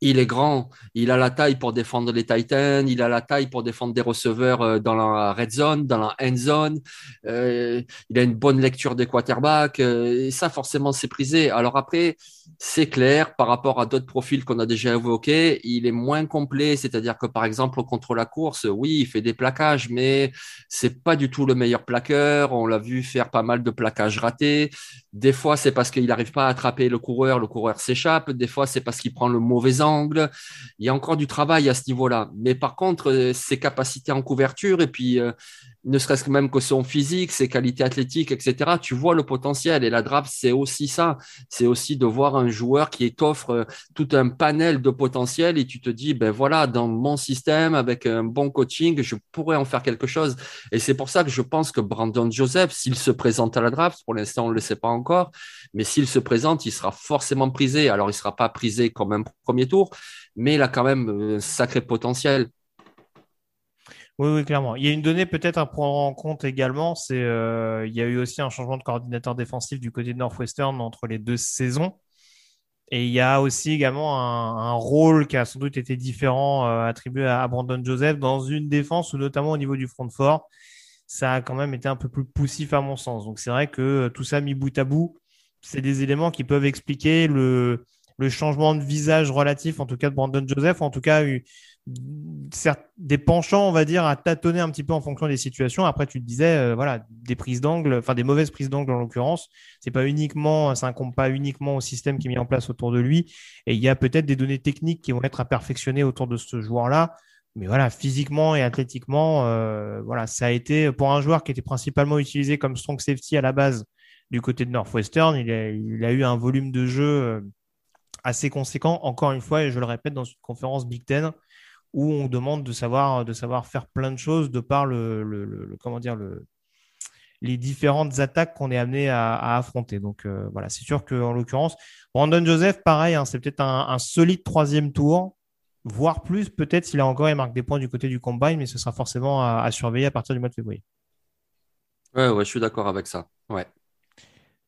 Speaker 4: Il est grand, il a la taille pour défendre les Titans, il a la taille pour défendre des receveurs euh, dans la red zone, dans la end zone. Euh, il a une bonne lecture des quarterbacks. et ça, forcément, c'est prisé. Alors après, c'est clair, par rapport à d'autres profils qu'on a déjà évoqués, il est moins complet. C'est-à-dire que, par exemple, contre la course, oui, il fait des plaquages, mais c'est pas du tout le meilleur plaqueur. On l'a vu faire pas mal de plaquages ratés. Des fois, c'est parce qu'il n'arrive pas à attraper le coureur, le coureur s'échappe. Des fois, c'est parce qu'il prend le mauvais angle. Il y a encore du travail à ce niveau-là. Mais par contre, euh, ses capacités en couverture et puis euh, ne serait-ce que même que son physique, ses qualités athlétiques, etc. Tu vois le potentiel. Et la draft, c'est aussi ça. C'est aussi de voir un joueur qui t'offre euh, tout un panel de potentiel et tu te dis, ben voilà, dans mon système, avec un bon coaching, je pourrais en faire quelque chose. Et c'est pour ça que je pense que Brandon Joseph, s'il se présente à la draft, pour l'instant, on ne le sait pas encore, mais s'il se présente, il sera forcément prisé. Alors, il ne sera pas prisé comme un premier tour, mais il a quand même un sacré potentiel.
Speaker 3: Oui, oui, clairement. Il y a une donnée peut-être à prendre en compte également, c'est euh, il y a eu aussi un changement de coordinateur défensif du côté de Northwestern entre les deux saisons. Et il y a aussi également un, rôle qui a sans doute été différent euh, attribué à, Brandon Joseph dans une défense ou notamment au niveau du front fort. Ça a quand même été un peu plus poussif à mon sens. Donc c'est vrai que euh, tout ça mis bout à bout, c'est des éléments qui peuvent expliquer le, le changement de visage relatif, en tout cas de Brandon Joseph, en tout cas des penchants, on va dire, à tâtonner un petit peu en fonction des situations. Après, tu te disais, euh, voilà, des prises d'angle, enfin des mauvaises prises d'angle en l'occurrence. C'est pas uniquement, ça incombe pas uniquement au système qui est mis en place autour de lui. Et il y a peut-être des données techniques qui vont être à perfectionner autour de ce joueur-là. Mais voilà, physiquement et athlétiquement, euh, voilà, ça a été pour un joueur qui était principalement utilisé comme strong safety à la base du côté de Northwestern. Il a, il a eu un volume de jeu euh, assez conséquent. Encore une fois, et je le répète dans une conférence Big Ten où on demande de savoir, de savoir faire plein de choses de par le, comment dire, le, les différentes attaques qu'on est amené à, affronter. Donc euh, voilà, c'est sûr qu'en l'occurrence, Brandon Joseph, pareil, hein, c'est peut-être un, solide troisième tour, voire plus, peut-être s'il a encore et marque des points du côté du combine, mais ce sera forcément à, surveiller à partir du mois de février.
Speaker 4: Ouais, ouais, je suis d'accord avec ça. Ouais.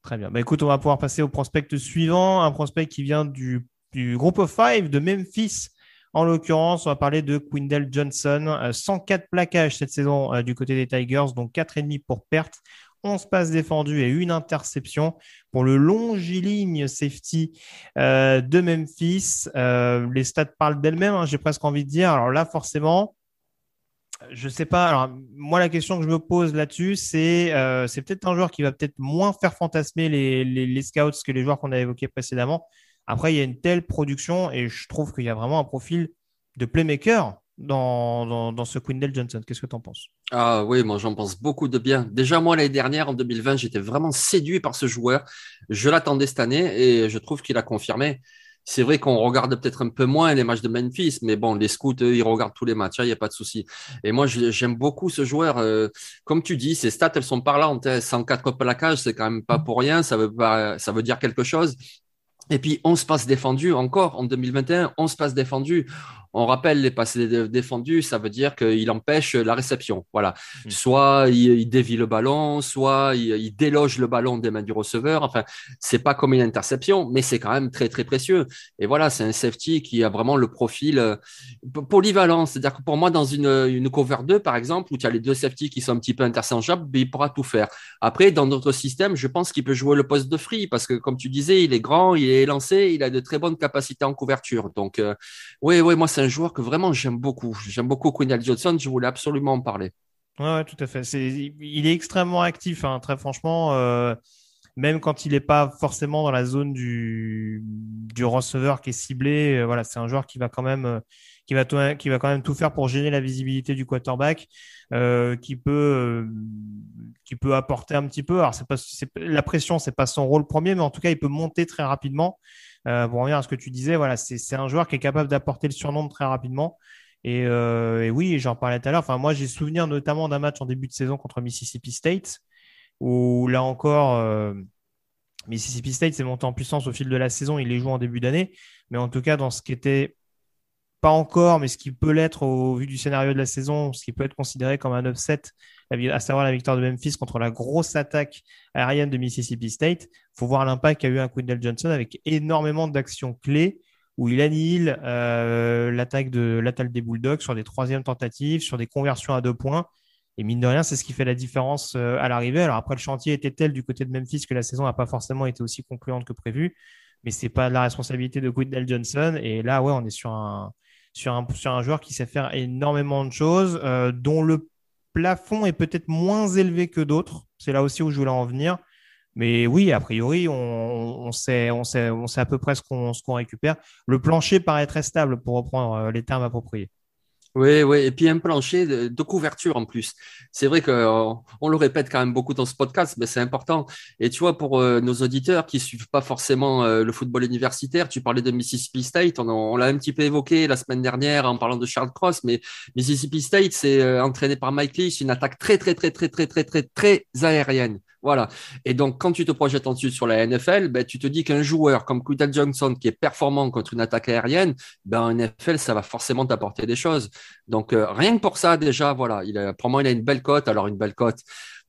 Speaker 3: Très bien. Bah, écoute, on va pouvoir passer au prospect suivant, un prospect qui vient du, du groupe of five de Memphis. En l'occurrence, on va parler de Quindell Johnson. 104 euh, plaquages cette saison euh, du côté des Tigers, donc 4,5 pour perte. 11 passes défendues et une interception pour le longiligne safety euh, de Memphis. les stats parlent d'elles-mêmes, hein, j'ai presque envie de dire. Alors là, forcément, je ne sais pas. Alors, moi, la question que je me pose là-dessus, c'est peut-être un joueur qui va peut-être moins faire fantasmer les scouts que les joueurs qu'on a évoqués précédemment. Après, il y a une telle production et je trouve qu'il y a vraiment un profil de playmaker dans, dans, ce Quindell Johnson. Qu'est-ce que tu en penses?
Speaker 4: Ah oui, moi j'en pense beaucoup de bien. Déjà, moi l'année dernière, en 2020, j'étais vraiment séduit par ce joueur. Je l'attendais cette année et je trouve qu'il a confirmé. C'est vrai qu'on regarde peut-être un peu moins les matchs de Memphis, mais bon, les scouts, eux, ils regardent tous les matchs, il n'y a pas de souci. Et moi, j'aime beaucoup ce joueur. Euh, comme tu dis, ses stats, elles sont parlantes. 104 plaquages, c'est quand même pas pour rien. Ça veut, ça veut dire quelque chose. Et puis, 11 passes défendues encore en 2021, 11 passes défendues. On rappelle les passes défendues, ça veut dire qu'il empêche la réception. Voilà. Mm. Soit il, dévie le ballon, soit il, déloge le ballon des mains du receveur. Enfin, c'est pas comme une interception, mais c'est quand même très très précieux. Et voilà, c'est un safety qui a vraiment le profil euh, polyvalent. C'est-à-dire que pour moi, dans une, une cover 2, par exemple, où tu as les deux safety qui sont un petit peu interchangeables, ben, il pourra tout faire. Après, dans notre système, je pense qu'il peut jouer le poste de free parce que, comme tu disais, il est grand, il est lancé, il a de très bonnes capacités en couverture. Donc, euh, oui, oui, moi, c'est un joueur que vraiment j'aime beaucoup. J'aime beaucoup Quinn Johnson, je voulais absolument en parler.
Speaker 3: Ouais, tout à fait. il est extrêmement actif, hein, très franchement. Euh, même quand il n'est pas forcément dans la zone du, du receveur qui est ciblé. voilà, c'est un joueur qui va quand même qui va, qui va quand même tout faire pour gêner la visibilité du quarterback, euh, qui peut euh, qui peut apporter un petit peu. Alors c'est pas la pression, c'est pas son rôle premier, mais en tout cas il peut monter très rapidement. Euh, pour revenir à ce que tu disais, voilà, c'est un joueur qui est capable d'apporter le surnombre très rapidement. Et, euh, et oui, j'en parlais tout à l'heure. Moi, j'ai souvenir notamment d'un match en début de saison contre Mississippi State, où là encore, euh, Mississippi State s'est monté en puissance au fil de la saison. Il les joue en début d'année, mais en tout cas, dans ce qui était pas encore, mais ce qui peut l'être au vu du scénario de la saison, ce qui peut être considéré comme un upset, à savoir la victoire de Memphis contre la grosse attaque aérienne de Mississippi State. Il faut voir l'impact qu'a eu un Quindell Johnson avec énormément d'actions clés où il annihile euh, l'attaque de l'attaque des Bulldogs sur des troisièmes tentatives, sur des conversions à deux points. Et mine de rien, c'est ce qui fait la différence euh, à l'arrivée. Alors après, le chantier était tel du côté de Memphis que la saison n'a pas forcément été aussi concluante que prévu, mais c'est pas la responsabilité de Quindell Johnson. Et là, ouais, on est sur un sur un, sur un joueur qui sait faire énormément de choses, euh, dont le plafond est peut-être moins élevé que d'autres. C'est là aussi où je voulais en venir. Mais oui, a priori, on, sait, à peu près ce qu'on récupère. Le plancher paraît très stable, pour reprendre euh, les termes appropriés.
Speaker 4: Oui, oui, et puis un plancher de, couverture en plus. C'est vrai euh, on le répète quand même beaucoup dans ce podcast, mais c'est important. Et tu vois, pour euh, nos auditeurs qui suivent pas forcément euh, le football universitaire, tu parlais de Mississippi State, on, on l'a un petit peu évoqué la semaine dernière en parlant de Charles Cross, mais Mississippi State, c'est entraîné par Mike Leach, une attaque très, très, très, très, très, très, très, très aérienne. Voilà. Et donc, quand tu te projettes ensuite sur la NFL, ben, tu te dis qu'un joueur comme Quinton Johnson qui est performant contre une attaque aérienne, ben, en NFL, ça va forcément t'apporter des choses. Donc, euh, rien que pour ça, déjà, voilà, il a, pour moi, il a une belle cote. Alors, une belle cote.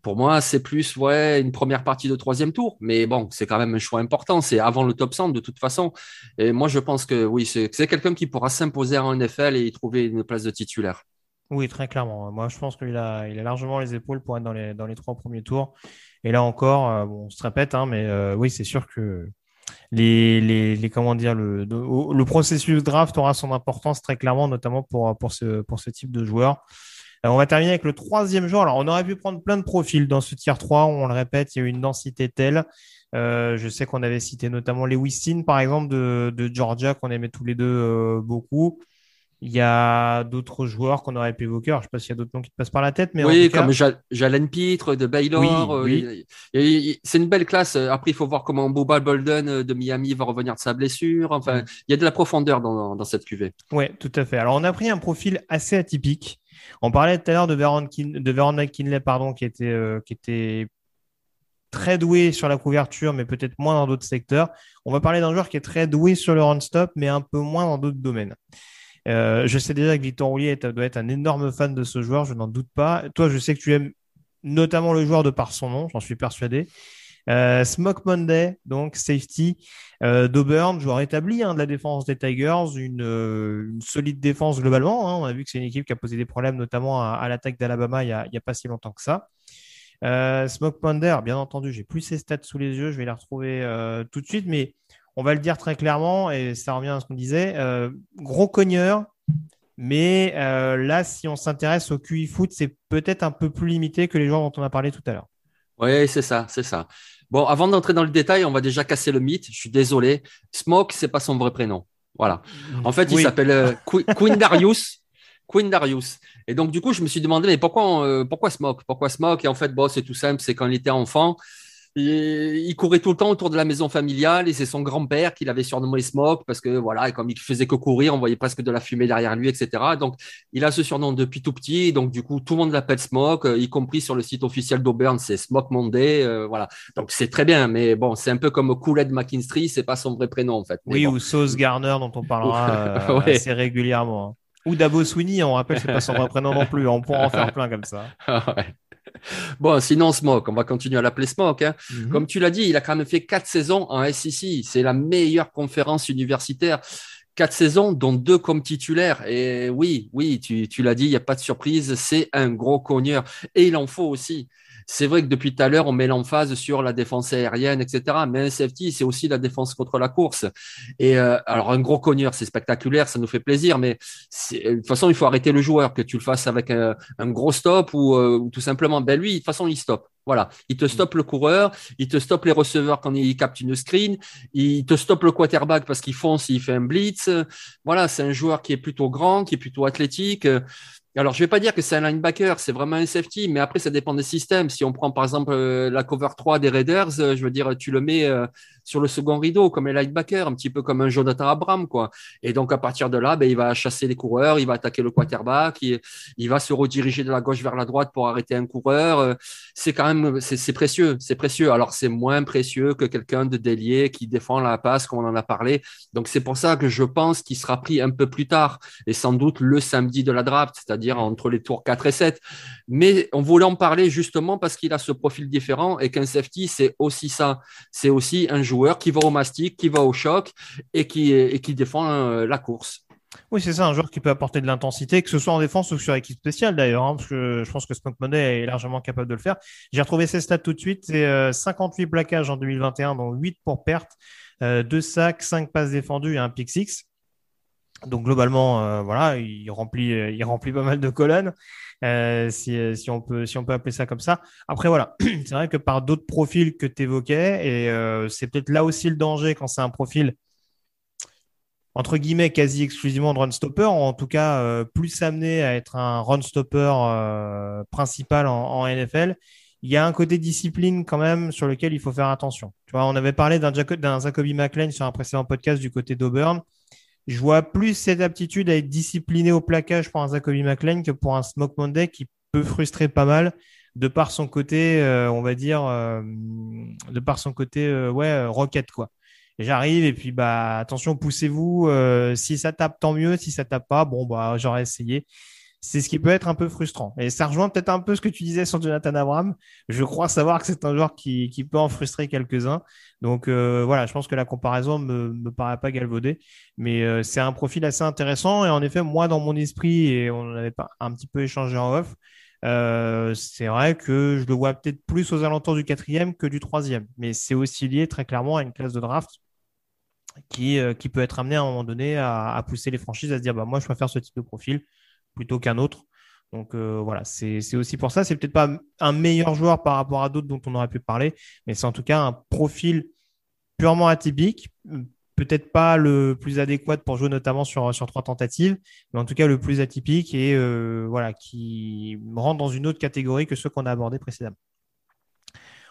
Speaker 4: Pour moi, c'est plus ouais, une première partie de troisième tour. Mais bon, c'est quand même un choix important. C'est avant le top 100 de toute façon. Et moi, je pense que oui, c'est quelqu'un qui pourra s'imposer en NFL et y trouver une place de titulaire.
Speaker 3: Oui, très clairement. Moi, je pense qu'il a, largement les épaules pour être dans les trois premiers tours. Et là encore, euh, on se répète, hein, mais euh, oui, c'est sûr que les, les, comment dire, le, le processus draft aura son importance très clairement, notamment pour, pour, ce, pour ce type de joueur. Euh, on va terminer avec le troisième joueur. Alors, on aurait pu prendre plein de profils dans ce tier 3. On le répète, il y a une densité telle. je sais qu'on avait cité notamment Lewis par exemple, de, de Georgia, qu'on aimait tous les deux beaucoup. Il y a d'autres joueurs qu'on aurait pu évoquer. je ne sais pas s'il y a d'autres noms qui te passent par la tête. Mais
Speaker 4: oui, comme Jalen Pitre de Baylor.
Speaker 3: Euh,
Speaker 4: c'est une belle classe. Après, il faut voir comment Boba Bolden euh, de Miami va revenir de sa blessure. Enfin, il y a de la profondeur dans, cette cuvée.
Speaker 3: Oui, tout à fait. Alors, on a pris un profil assez atypique. On parlait tout à l'heure de Veron, de McKinley, pardon, qui était, euh, qui était très doué sur la couverture, mais peut-être moins dans d'autres secteurs. On va parler d'un joueur qui est très doué sur le run-stop, mais un peu moins dans d'autres domaines. Euh, je sais déjà que Victor Roulier doit être un énorme fan de ce joueur, je n'en doute pas. Toi, je sais que tu aimes notamment le joueur de par son nom, j'en suis persuadé. Euh, Smoke Monday, donc safety euh, d'Auburn, joueur établi hein, de la défense des Tigers, une, solide défense globalement. Hein. On a vu que c'est une équipe qui a posé des problèmes, notamment à, l'attaque d'Alabama il n'y a, pas si longtemps que ça. Smoke Monday, bien entendu, j'ai plus ses stats sous les yeux, je vais les retrouver tout de suite, mais on va le dire très clairement, et ça revient à ce qu'on disait, euh, gros cogneur, mais euh, là, si on s'intéresse au QI foot, c'est peut-être un peu plus limité que les joueurs dont on a parlé tout à l'heure.
Speaker 4: Oui, c'est ça, c'est ça. Bon, avant d'entrer dans le détail, on va déjà casser le mythe. Je suis désolé. Smoke, c'est pas son vrai prénom. Voilà. En fait, il s'appelle euh, Queen Darius. Queen Darius. Et donc, du coup, je me suis demandé, mais pourquoi, pourquoi Smoke? Pourquoi Smoke? Et en fait, bon, c'est tout simple, c'est quand il était enfant, il courait tout le temps autour de la maison familiale et c'est son grand-père qui l'avait surnommé Smoke parce que voilà, comme il faisait que courir, on voyait presque de la fumée derrière lui, etc. Donc, il a ce surnom depuis tout petit. Donc, du coup, tout le monde l'appelle Smoke, euh, y compris sur le site officiel d'Auburn, c'est Smoke Monday. Euh, voilà. Donc, c'est très bien, mais bon, c'est un peu comme Cooled McKinstry, c'est pas son vrai prénom en fait.
Speaker 3: oui, ou Sauce Garner dont on parlera euh, assez régulièrement. Hein. Ou Dabo Sweeney, on rappelle, c'est pas son vrai prénom non plus. On pourra en faire plein comme ça. ouais.
Speaker 4: Bon, sinon, Smoke, on va continuer à l'appeler Smoke. Hein. Mhm. Comme tu l'as dit, il a quand même fait quatre saisons en SEC. C'est la meilleure conférence universitaire. Quatre saisons, dont deux comme titulaire. Et oui, oui, tu, tu l'as dit, il n'y a pas de surprise. C'est un gros cogneur. Et il en faut aussi. C'est vrai que depuis tout à l'heure, on met l'emphase sur la défense aérienne, etc. Mais un safety, c'est aussi la défense contre la course. Et euh, alors, un gros cogneur, c'est spectaculaire, ça nous fait plaisir, mais de toute façon, il faut arrêter le joueur, que tu le fasses avec un, gros stop ou, euh, ou, tout simplement, ben lui, de toute façon, il stoppe. Voilà, il te stoppe le coureur, il te stoppe les receveurs quand il capte une screen, il te stoppe le quarterback parce qu'il fonce, il fait un blitz. Voilà, c'est un joueur qui est plutôt grand, qui est plutôt athlétique. Alors, je vais pas dire que c'est un linebacker, c'est vraiment un safety, mais après, ça dépend des systèmes. Si on prend par exemple euh, la cover 3 des Raiders, euh, je veux dire, tu le mets euh, sur le second rideau comme un linebacker, un petit peu comme un Jonathan Abram, quoi. Et donc, à partir de là, ben, il va chasser les coureurs, il va attaquer le quarterback, il, va se rediriger de la gauche vers la droite pour arrêter un coureur. C'est quand même, c'est précieux, c'est précieux. Alors, c'est moins précieux que quelqu'un de délié qui défend la passe, comme on en a parlé. Donc, c'est pour ça que je pense qu'il sera pris un peu plus tard et sans doute le samedi de la draft, c'est-à-dire entre les tours 4 et 7. Mais on voulait en parler justement parce qu'il a ce profil différent et qu'un safety, c'est aussi ça. C'est aussi un joueur qui va au mastic, qui va au choc et qui, et qui défend euh, la course.
Speaker 3: Oui, c'est ça, un joueur qui peut apporter de l'intensité, que ce soit en défense ou sur équipe spéciale d'ailleurs, hein, parce que je pense que Smoke Money est largement capable de le faire. J'ai retrouvé ses stats tout de suite, c'est 58 euh, plaquages en 2021, dont 8 pour perte, 2 euh, sacs, 5 passes défendues et un pick 6. Donc globalement, euh, voilà, il remplit, euh, remplit pas mal de colonnes, euh, si, on peut, appeler ça comme ça. Après voilà, c'est vrai que par d'autres profils que tu évoquais, et c'est peut-être là aussi le danger quand c'est un profil entre guillemets quasi exclusivement de run stopper, ou en tout cas plus amené à être un run stopper principal en, NFL. Il y a un côté discipline quand même sur lequel il faut faire attention. Tu vois, on avait parlé d'un Jacoby McLean sur un précédent podcast du côté d'Auburn. Je vois plus cette aptitude à être discipliné au plaquage pour un Zacoby McLean que pour un Smoke Monday qui peut frustrer pas mal de par son côté, euh, on va dire, euh, de par son côté, euh, ouais, rocket quoi. J'arrive et puis bah attention, poussez-vous. si ça tape, tant mieux. Si ça tape pas, bon bah j'aurais essayé c'est ce qui peut être un peu frustrant. Et ça rejoint peut-être un peu ce que tu disais sur Jonathan Abram. Je crois savoir que c'est un joueur qui, peut en frustrer quelques-uns. Donc euh, voilà, je pense que la comparaison me, me paraît pas galvaudée. Mais euh, c'est un profil assez intéressant. Et en effet, moi, dans mon esprit, et on avait pas un petit peu échangé en off, euh, c'est vrai que je le vois peut-être plus aux alentours du quatrième que du troisième. Mais c'est aussi lié très clairement à une classe de draft qui, qui peut être amenée à un moment donné à, à, pousser les franchises à se dire bah, moi, je préfère ce type de profil plutôt qu'un autre. Donc euh, voilà, c'est aussi pour ça. C'est peut-être pas un meilleur joueur par rapport à d'autres dont on aurait pu parler, mais c'est en tout cas un profil purement atypique. Peut-être pas le plus adéquat pour jouer notamment sur, trois tentatives, mais en tout cas le plus atypique et euh, voilà, qui rentre dans une autre catégorie que ceux qu'on a abordés précédemment.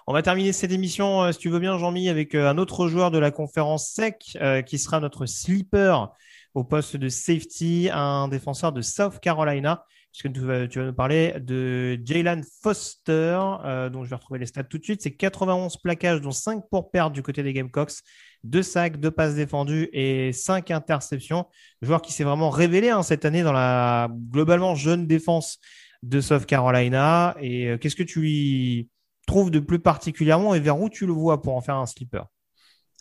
Speaker 3: On va terminer cette émission, euh, si tu veux bien, Jean-Mi, avec un autre joueur de la conférence SEC qui sera notre sleeper au poste de safety, un défenseur de South Carolina, puisque tu vas, tu vas nous parler de Jalen Foster, euh, dont je vais retrouver les stats tout de suite. C'est 91 plaquages, dont 5 pour perdre du côté des Gamecocks, 2 sacs, 2 passes défendues et 5 interceptions. Joueur qui s'est vraiment révélé hein, cette année dans la globalement jeune défense de South Carolina. Et euh, qu'est-ce que tu lui trouves de plus particulièrement et vers où tu le vois pour en faire un slipper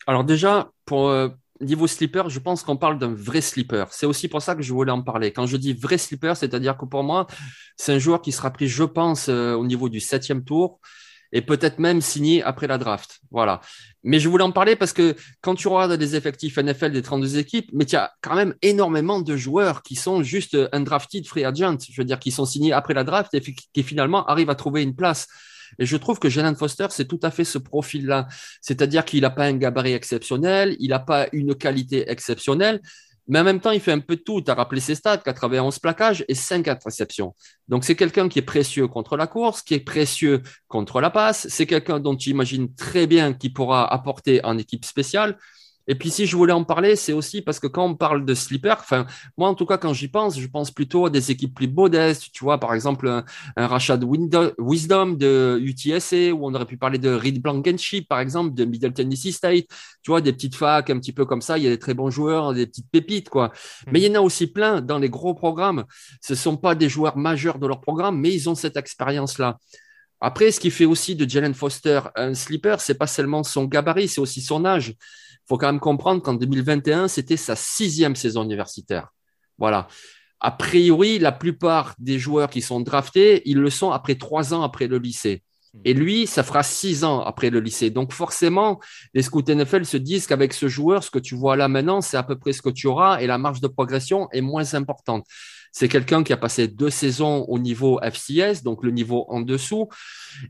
Speaker 4: Alors déjà, pour, euh, niveau slipper, je pense qu'on parle d'un vrai slipper. C'est aussi pour ça que je voulais en parler. Quand je dis vrai slipper, c'est-à-dire que pour moi, c'est un joueur qui sera pris, je pense, euh, au niveau du septième tour et peut-être même signé après la draft. Voilà. Mais je voulais en parler parce que quand tu regardes des effectifs NFL des 32 équipes, mais tu as quand même énormément de joueurs qui sont juste undrafted free agent, je veux dire, qui sont signés après la draft et qui finalement arrivent à trouver une place. Et je trouve que Jalen Foster, c'est tout à fait ce profil-là. C'est-à-dire qu'il n'a pas un gabarit exceptionnel, il n'a pas une qualité exceptionnelle, mais en même temps, il fait un peu de tout. Tu as rappelé ses stats, 91 plaquages et 5 interceptions. Donc, c'est quelqu'un qui est précieux contre la course, qui est précieux contre la passe. C'est quelqu'un dont tu imagines très bien qu'il pourra apporter en équipe spéciale. Et puis, si je voulais en parler, c'est aussi parce que quand on parle de slipper, enfin, moi, en tout cas, quand j'y pense, je pense plutôt à des équipes plus modestes. Tu vois, par exemple, un, rachat de Wisdom de UTSA, où on aurait pu parler de Reed Blankenship, par exemple, de Middle Tennessee State. Tu vois, des petites facs un petit peu comme ça. Il y a des très bons joueurs, des petites pépites, quoi. Hmm. Mais il y en a aussi plein dans les gros programmes. Ce ne sont pas des joueurs majeurs de leur programme, mais ils ont cette expérience-là. Après, ce qui fait aussi de Jalen Foster un slipper, c'est pas seulement son gabarit, c'est aussi son âge faut quand même comprendre qu'en 2021, c'était sa sixième saison universitaire. Voilà. A priori, la plupart des joueurs qui sont draftés, ils le sont après trois ans après le lycée. Et lui, ça fera six ans après le lycée. Donc forcément, les scouts NFL se disent qu'avec ce joueur, ce que tu vois là maintenant, c'est à peu près ce que tu auras et la marge de progression est moins importante. C'est quelqu'un qui a passé deux saisons au niveau FCS, donc le niveau en dessous.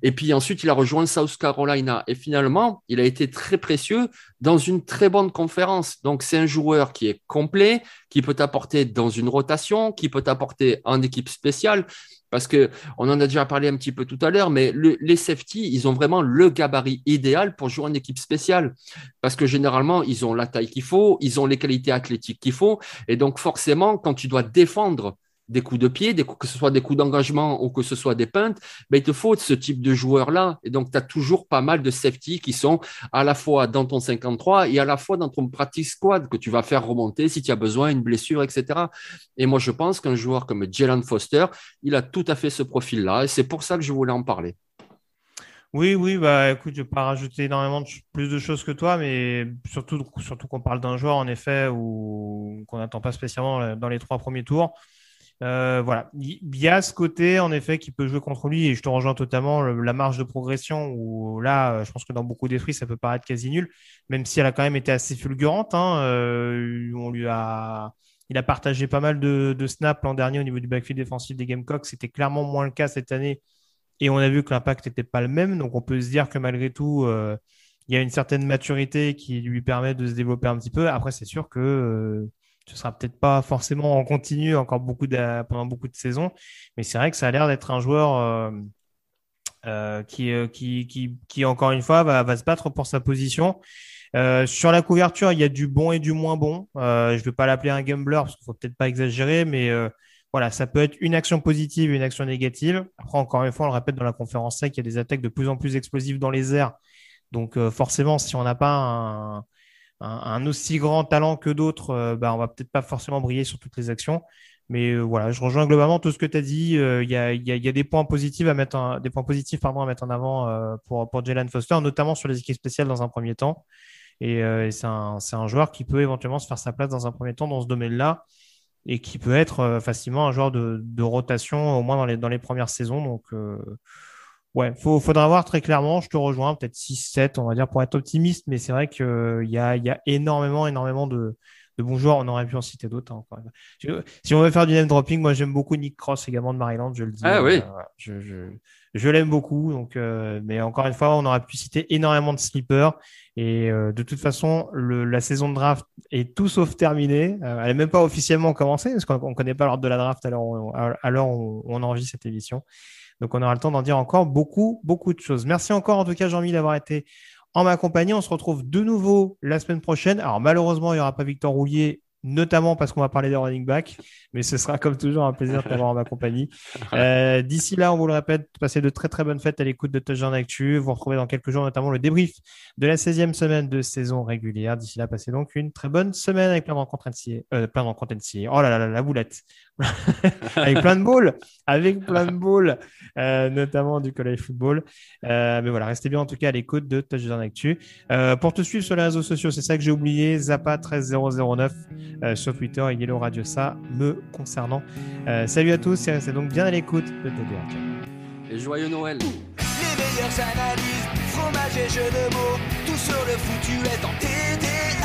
Speaker 4: Et puis ensuite, il a rejoint South Carolina. Et finalement, il a été très précieux dans une très bonne conférence. Donc, c'est un joueur qui est complet, qui peut t'apporter dans une rotation, qui peut t'apporter en équipe spéciale. Parce que on en a déjà parlé un petit peu tout à l'heure, mais les safety, ils ont vraiment le gabarit idéal pour jouer en équipe spéciale. Parce que généralement, ils ont la taille qu'il faut, ils ont les qualités athlétiques qu'il faut. Et donc, forcément, quand tu dois défendre des coups de pied, que ce soit des coups d'engagement ou que ce soit des peintes, ben, il te faut ce type de joueur-là. Et donc, tu as toujours pas mal de safety qui sont à la fois dans ton 53 et à la fois dans ton practice squad que tu vas faire remonter si tu as besoin, une blessure, etc. Et moi, je pense qu'un joueur comme Jalen Foster, il a tout à fait ce profil-là. Et c'est pour ça que je voulais en parler.
Speaker 3: Oui, oui, bah écoute, je ne vais pas rajouter énormément plus de choses que toi, mais surtout, surtout qu'on parle d'un joueur en effet ou qu'on n'attend pas spécialement dans les trois premiers tours. Euh, voilà, il y a ce côté en effet qui peut jouer contre lui et je te rejoins totalement la marge de progression où là, euh, je pense que dans beaucoup d'esprits, ça peut paraître quasi nul, même si elle a quand même été assez fulgurante. Hein, euh, on lui a, il a partagé pas mal de, de snaps l'an dernier au niveau du backfield défensif des Gamecocks. C'était clairement moins le cas cette année et on a vu que l'impact n'était pas le même. Donc on peut se dire que malgré tout, il y a une certaine maturité qui lui permet de se développer un petit peu. Après, c'est sûr que ce sera peut-être pas forcément en continu encore beaucoup pendant beaucoup de saisons, mais c'est vrai que ça a l'air d'être un joueur euh, euh, euh, qui, qui, qui, encore une fois, va, se battre pour sa position. sur la couverture, il y a du bon et du moins bon. je ne vais pas l'appeler un gambler parce qu'il faut peut-être pas exagérer, mais voilà, ça peut être une action positive et une action négative. Après, encore une fois, on le répète dans la conférence sec, il y a des attaques de plus en plus explosives dans les airs. Donc forcément, si on n'a pas un, un, aussi grand talent que d'autres, euh, bah, on va peut-être pas forcément briller sur toutes les actions. Mais euh, voilà, je rejoins globalement tout ce que tu as dit. Euh, il y, a, des points positifs à mettre en, des points positifs à mettre en avant pour, pour Jalen Foster, notamment sur les équipes spéciales dans un premier temps. Et, c'est un, joueur qui peut éventuellement se faire sa place dans un premier temps dans ce domaine-là et qui peut être facilement un joueur de, de, rotation au moins dans les, dans les premières saisons. Donc, Ouais, faut, faudra voir très clairement. Je te rejoins, peut-être 6-7, on va dire, pour être optimiste. Mais c'est vrai qu'il euh, y a, y a énormément, énormément de, de bons joueurs. On aurait pu en citer d'autres. Hein, si on veut faire du name dropping, moi j'aime beaucoup Nick Cross également de Maryland, je le dis.
Speaker 4: Ah oui.
Speaker 3: Euh, je, je, je l'aime beaucoup. Donc, euh, mais encore une fois, on aurait pu citer énormément de sleepers. Et de toute façon, le, la saison de draft est tout sauf terminée. elle n'est même pas officiellement commencée parce qu'on ne connaît pas l'ordre de la draft alors on, alors on, on enregistre cette émission. Donc, on aura le temps d'en dire encore beaucoup, beaucoup de choses. Merci encore, en tout cas, Jean-Mi, d'avoir été en ma compagnie. On se retrouve de nouveau la semaine prochaine. Alors, malheureusement, il n'y aura pas Victor Roulier notamment parce qu'on va parler des running back, mais ce sera comme toujours un plaisir de t'avoir en ma compagnie. Euh, d'ici là, on vous le répète, passez de très très bonnes fêtes à l'écoute de Touchdown Actu. Vous retrouvez dans quelques jours notamment le débrief de la 16e semaine de saison régulière. D'ici là, passez donc une très bonne semaine avec plein de rencontres euh, plein de rencontres Oh là là, la boulette. avec plein de balles, avec plein de balles, euh, notamment du college football. Euh, mais voilà, restez bien en tout cas à l'écoute de Touchdown Actu. Euh, pour te suivre sur les réseaux sociaux, c'est ça que j'ai oublié, Zappa13009 euh, sur Twitter et Yellow Radio ça me concernant. Euh, salut à tous et restez donc bien à l'écoute de TDA.
Speaker 4: Et joyeux Noël.
Speaker 6: Les meilleures analyses, fromage et jeux de mots, tout sur le foutu est en TDAQ.